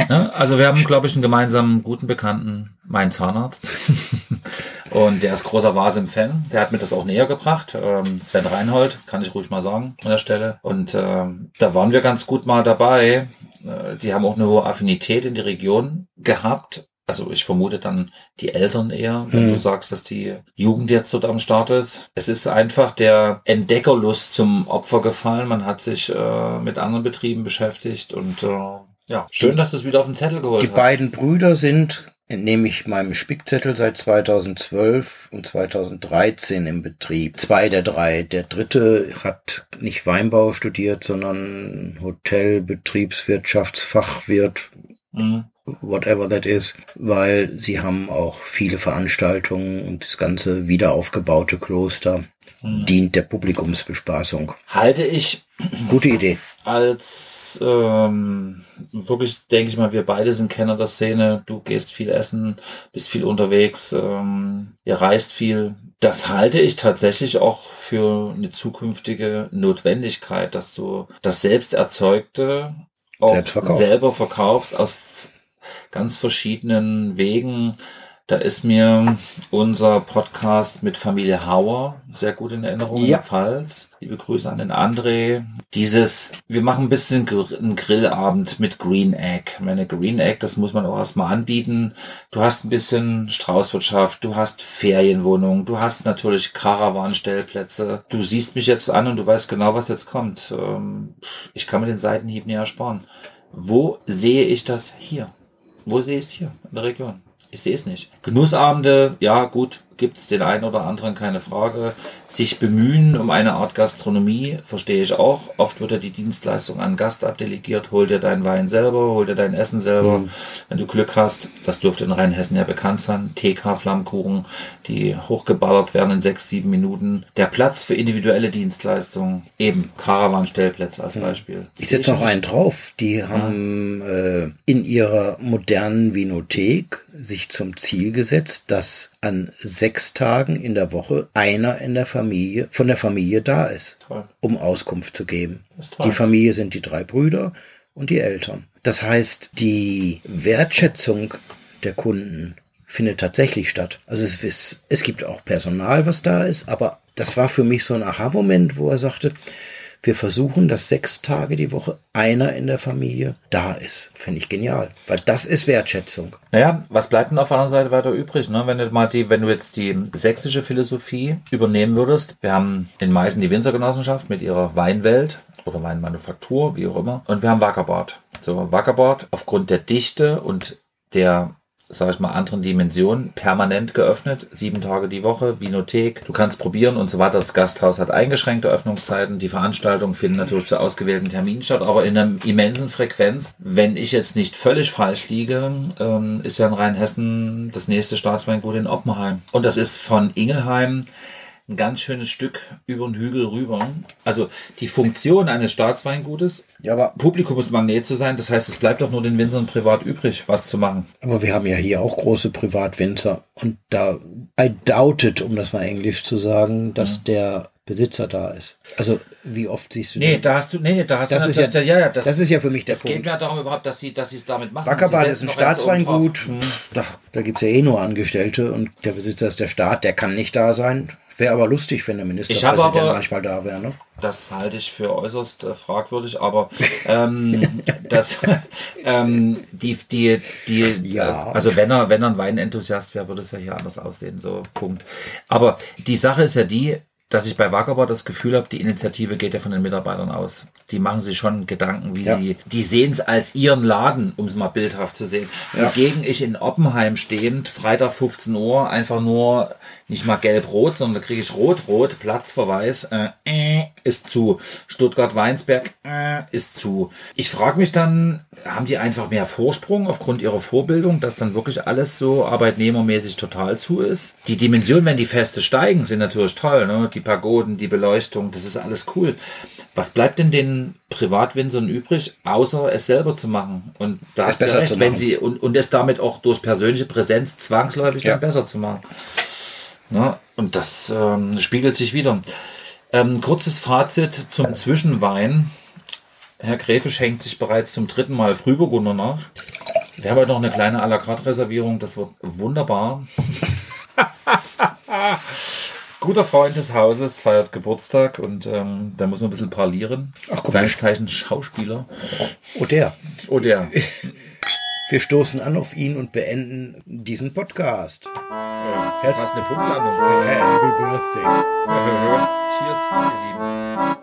ne? Also wir haben, glaube ich, einen gemeinsamen guten Bekannten, meinen Zahnarzt. Und der ist großer Vasim-Fan. Der hat mir das auch näher gebracht. Ähm, Sven Reinhold, kann ich ruhig mal sagen an der Stelle. Und ähm, da waren wir ganz gut mal dabei. Äh, die haben auch eine hohe Affinität in die Region gehabt. Also ich vermute dann die Eltern eher, wenn Hm. du sagst, dass die Jugend jetzt dort am Start ist. Es ist einfach der Entdeckerlust zum Opfer gefallen. Man hat sich äh, mit anderen Betrieben beschäftigt und äh, ja, schön, dass du es wieder auf den Zettel geholt Die hast. beiden Brüder sind, entnehme ich meinem Spickzettel, seit 2012 und 2013 im Betrieb. Zwei der drei. Der dritte hat nicht Weinbau studiert, sondern Hotel, Betriebswirtschaftsfachwirt, Mhm. whatever that is, weil sie haben auch viele Veranstaltungen und das ganze wiederaufgebaute Kloster dient der Publikumsbespaßung. Halte ich Gute Idee. als ähm, wirklich, denke ich mal, wir beide sind Kenner der Szene. Du gehst viel essen, bist viel unterwegs, ähm, ihr reist viel. Das halte ich tatsächlich auch für eine zukünftige Notwendigkeit, dass du das selbst erzeugte auch Selbst selber verkaufst aus ganz verschiedenen Wegen. Da ist mir unser Podcast mit Familie Hauer sehr gut in Erinnerung, Ja. Pfalz. Liebe Grüße an den André. Dieses, wir machen ein bisschen einen Grillabend mit Green Egg. Ich Meine Green Egg, das muss man auch erstmal anbieten. Du hast ein bisschen Straußwirtschaft, du hast Ferienwohnungen, du hast natürlich Caravan-Stellplätze. Du siehst mich jetzt an und du weißt genau, was jetzt kommt. Ähm, Ich kann mir den Seitenhieb nicht ersparen. Wo sehe ich das hier? Wo sehe ich es hier in der Region? Ich sehe es nicht. Genussabende, ja gut, gibt es den einen oder anderen, keine Frage. Sich bemühen um eine Art Gastronomie, verstehe ich auch. Oft wird ja die Dienstleistung an Gast abdelegiert. Hol dir deinen Wein selber, hol dir dein Essen selber. Wenn du Glück hast, das dürfte in Rheinhessen ja bekannt sein. TK Flammkuchen, die hochgeballert werden in sechs, sieben Minuten. Der Platz für individuelle Dienstleistungen, eben Caravan-Stellplätze als Beispiel. Ich setze noch einen drauf. Die haben äh, in ihrer modernen Vinothek sich zum Ziel gesetzt, dass an sechs Tagen in der Woche einer in der Familie, von der Familie da ist, Toll. um Auskunft zu geben. Die Familie sind die drei Brüder und die Eltern. Das heißt, die Wertschätzung der Kunden findet tatsächlich statt. Also es, ist, es gibt auch Personal, was da ist, aber das war für mich so ein Aha-Moment, wo er sagte, wir versuchen, dass sechs Tage die Woche einer in der Familie da ist. Finde ich genial, weil das ist Wertschätzung. Naja, was bleibt denn auf der anderen Seite weiter übrig, ne? Wenn du mal die, wenn du jetzt die sächsische Philosophie übernehmen würdest, wir haben in Meißen die Winzergenossenschaft mit ihrer Weinwelt oder Weinmanufaktur, wie auch immer, und wir haben Wackerbad. So, Wackerbad aufgrund der Dichte und der sag ich mal, anderen Dimensionen permanent geöffnet, sieben Tage die Woche, Vinothek, du kannst probieren und so weiter. Das Gasthaus hat eingeschränkte Öffnungszeiten, die Veranstaltungen finden natürlich zu ausgewählten Terminen statt, aber in einer immensen Frequenz. Wenn ich jetzt nicht völlig falsch liege, ähm, ist ja in Rheinhessen das nächste Staatsweingut in Oppenheim. Und das ist von Ingelheim ein ganz schönes Stück über den Hügel rüber. Also die Funktion eines Staatsweingutes, Ja, aber, Publikumsmagnet zu sein, das heißt, es bleibt doch nur den Winzern privat übrig, was zu machen. aber wir haben ja hier auch große Privatwinzer und da, I doubt it, um das mal englisch zu sagen, dass der Besitzer da ist. Also, wie oft siehst du Nee, da hast du, nee, nee, da hast Das du, ist ja- ja, ja, das ist ja für mich der Es Punkt. geht mir darum überhaupt, dass sie, dass sie es damit machen. Wackerbad ist ein. Staatsweingut. Da, da gibt's ja eh nur Angestellte und der Besitzer ist der Staat, der kann nicht da sein. Wäre aber lustig, wenn der Ministerpräsident aber- manchmal da wäre. Ne? Das halte ich für äußerst äh, fragwürdig, aber ähm, das, ähm, die, die, die, Ja. also wenn er, wenn er ein Weinenthusiast wäre, würde es ja hier anders aussehen, so Punkt. Aber die Sache ist ja die, dass ich bei Wackerbau das Gefühl habe, die Initiative geht ja von den Mitarbeitern aus. Die machen sich schon Gedanken, wie Ja. sie, die sehen es als ihren Laden, um es mal bildhaft zu sehen. Ja. Wogegen ich in Oppenheim stehend, Freitag 15 Uhr, einfach nur nicht mal gelb-rot, sondern da kriege ich rot-rot, Platzverweis, äh, äh, ist zu. Stuttgart-Weinsberg äh, ist zu. Ich frage mich dann, haben die einfach mehr Vorsprung aufgrund ihrer Vorbildung, dass dann wirklich alles so arbeitnehmermäßig total zu ist? Die Dimensionen, wenn die Feste steigen, sind natürlich toll, ne? Die Pagoden, die Beleuchtung, das ist alles cool. Was bleibt denn den Privatwinzern übrig, außer es selber zu machen? Und da Es hast du besser recht, wenn sie und, und es damit auch durch persönliche Präsenz zwangsläufig Ja. dann besser zu machen. Ne? Und das ähm, spiegelt sich wieder. Ähm, kurzes Fazit zum Zwischenwein. Herr Gräfe schenkt sich bereits zum dritten Mal Frühburgunder nach. Wir haben heute noch eine kleine à la carte Reservierung. Das wird wunderbar. Guter Freund des Hauses feiert Geburtstag und ähm, da muss man ein bisschen parlieren. Ach, guck mal. Zeichen Schauspieler. Oh, der. Oh, der. Wir stoßen an auf ihn und beenden diesen Podcast. Jetzt fast eine Punktlandung. Happy Birthday. Cheers, ihr Lieben.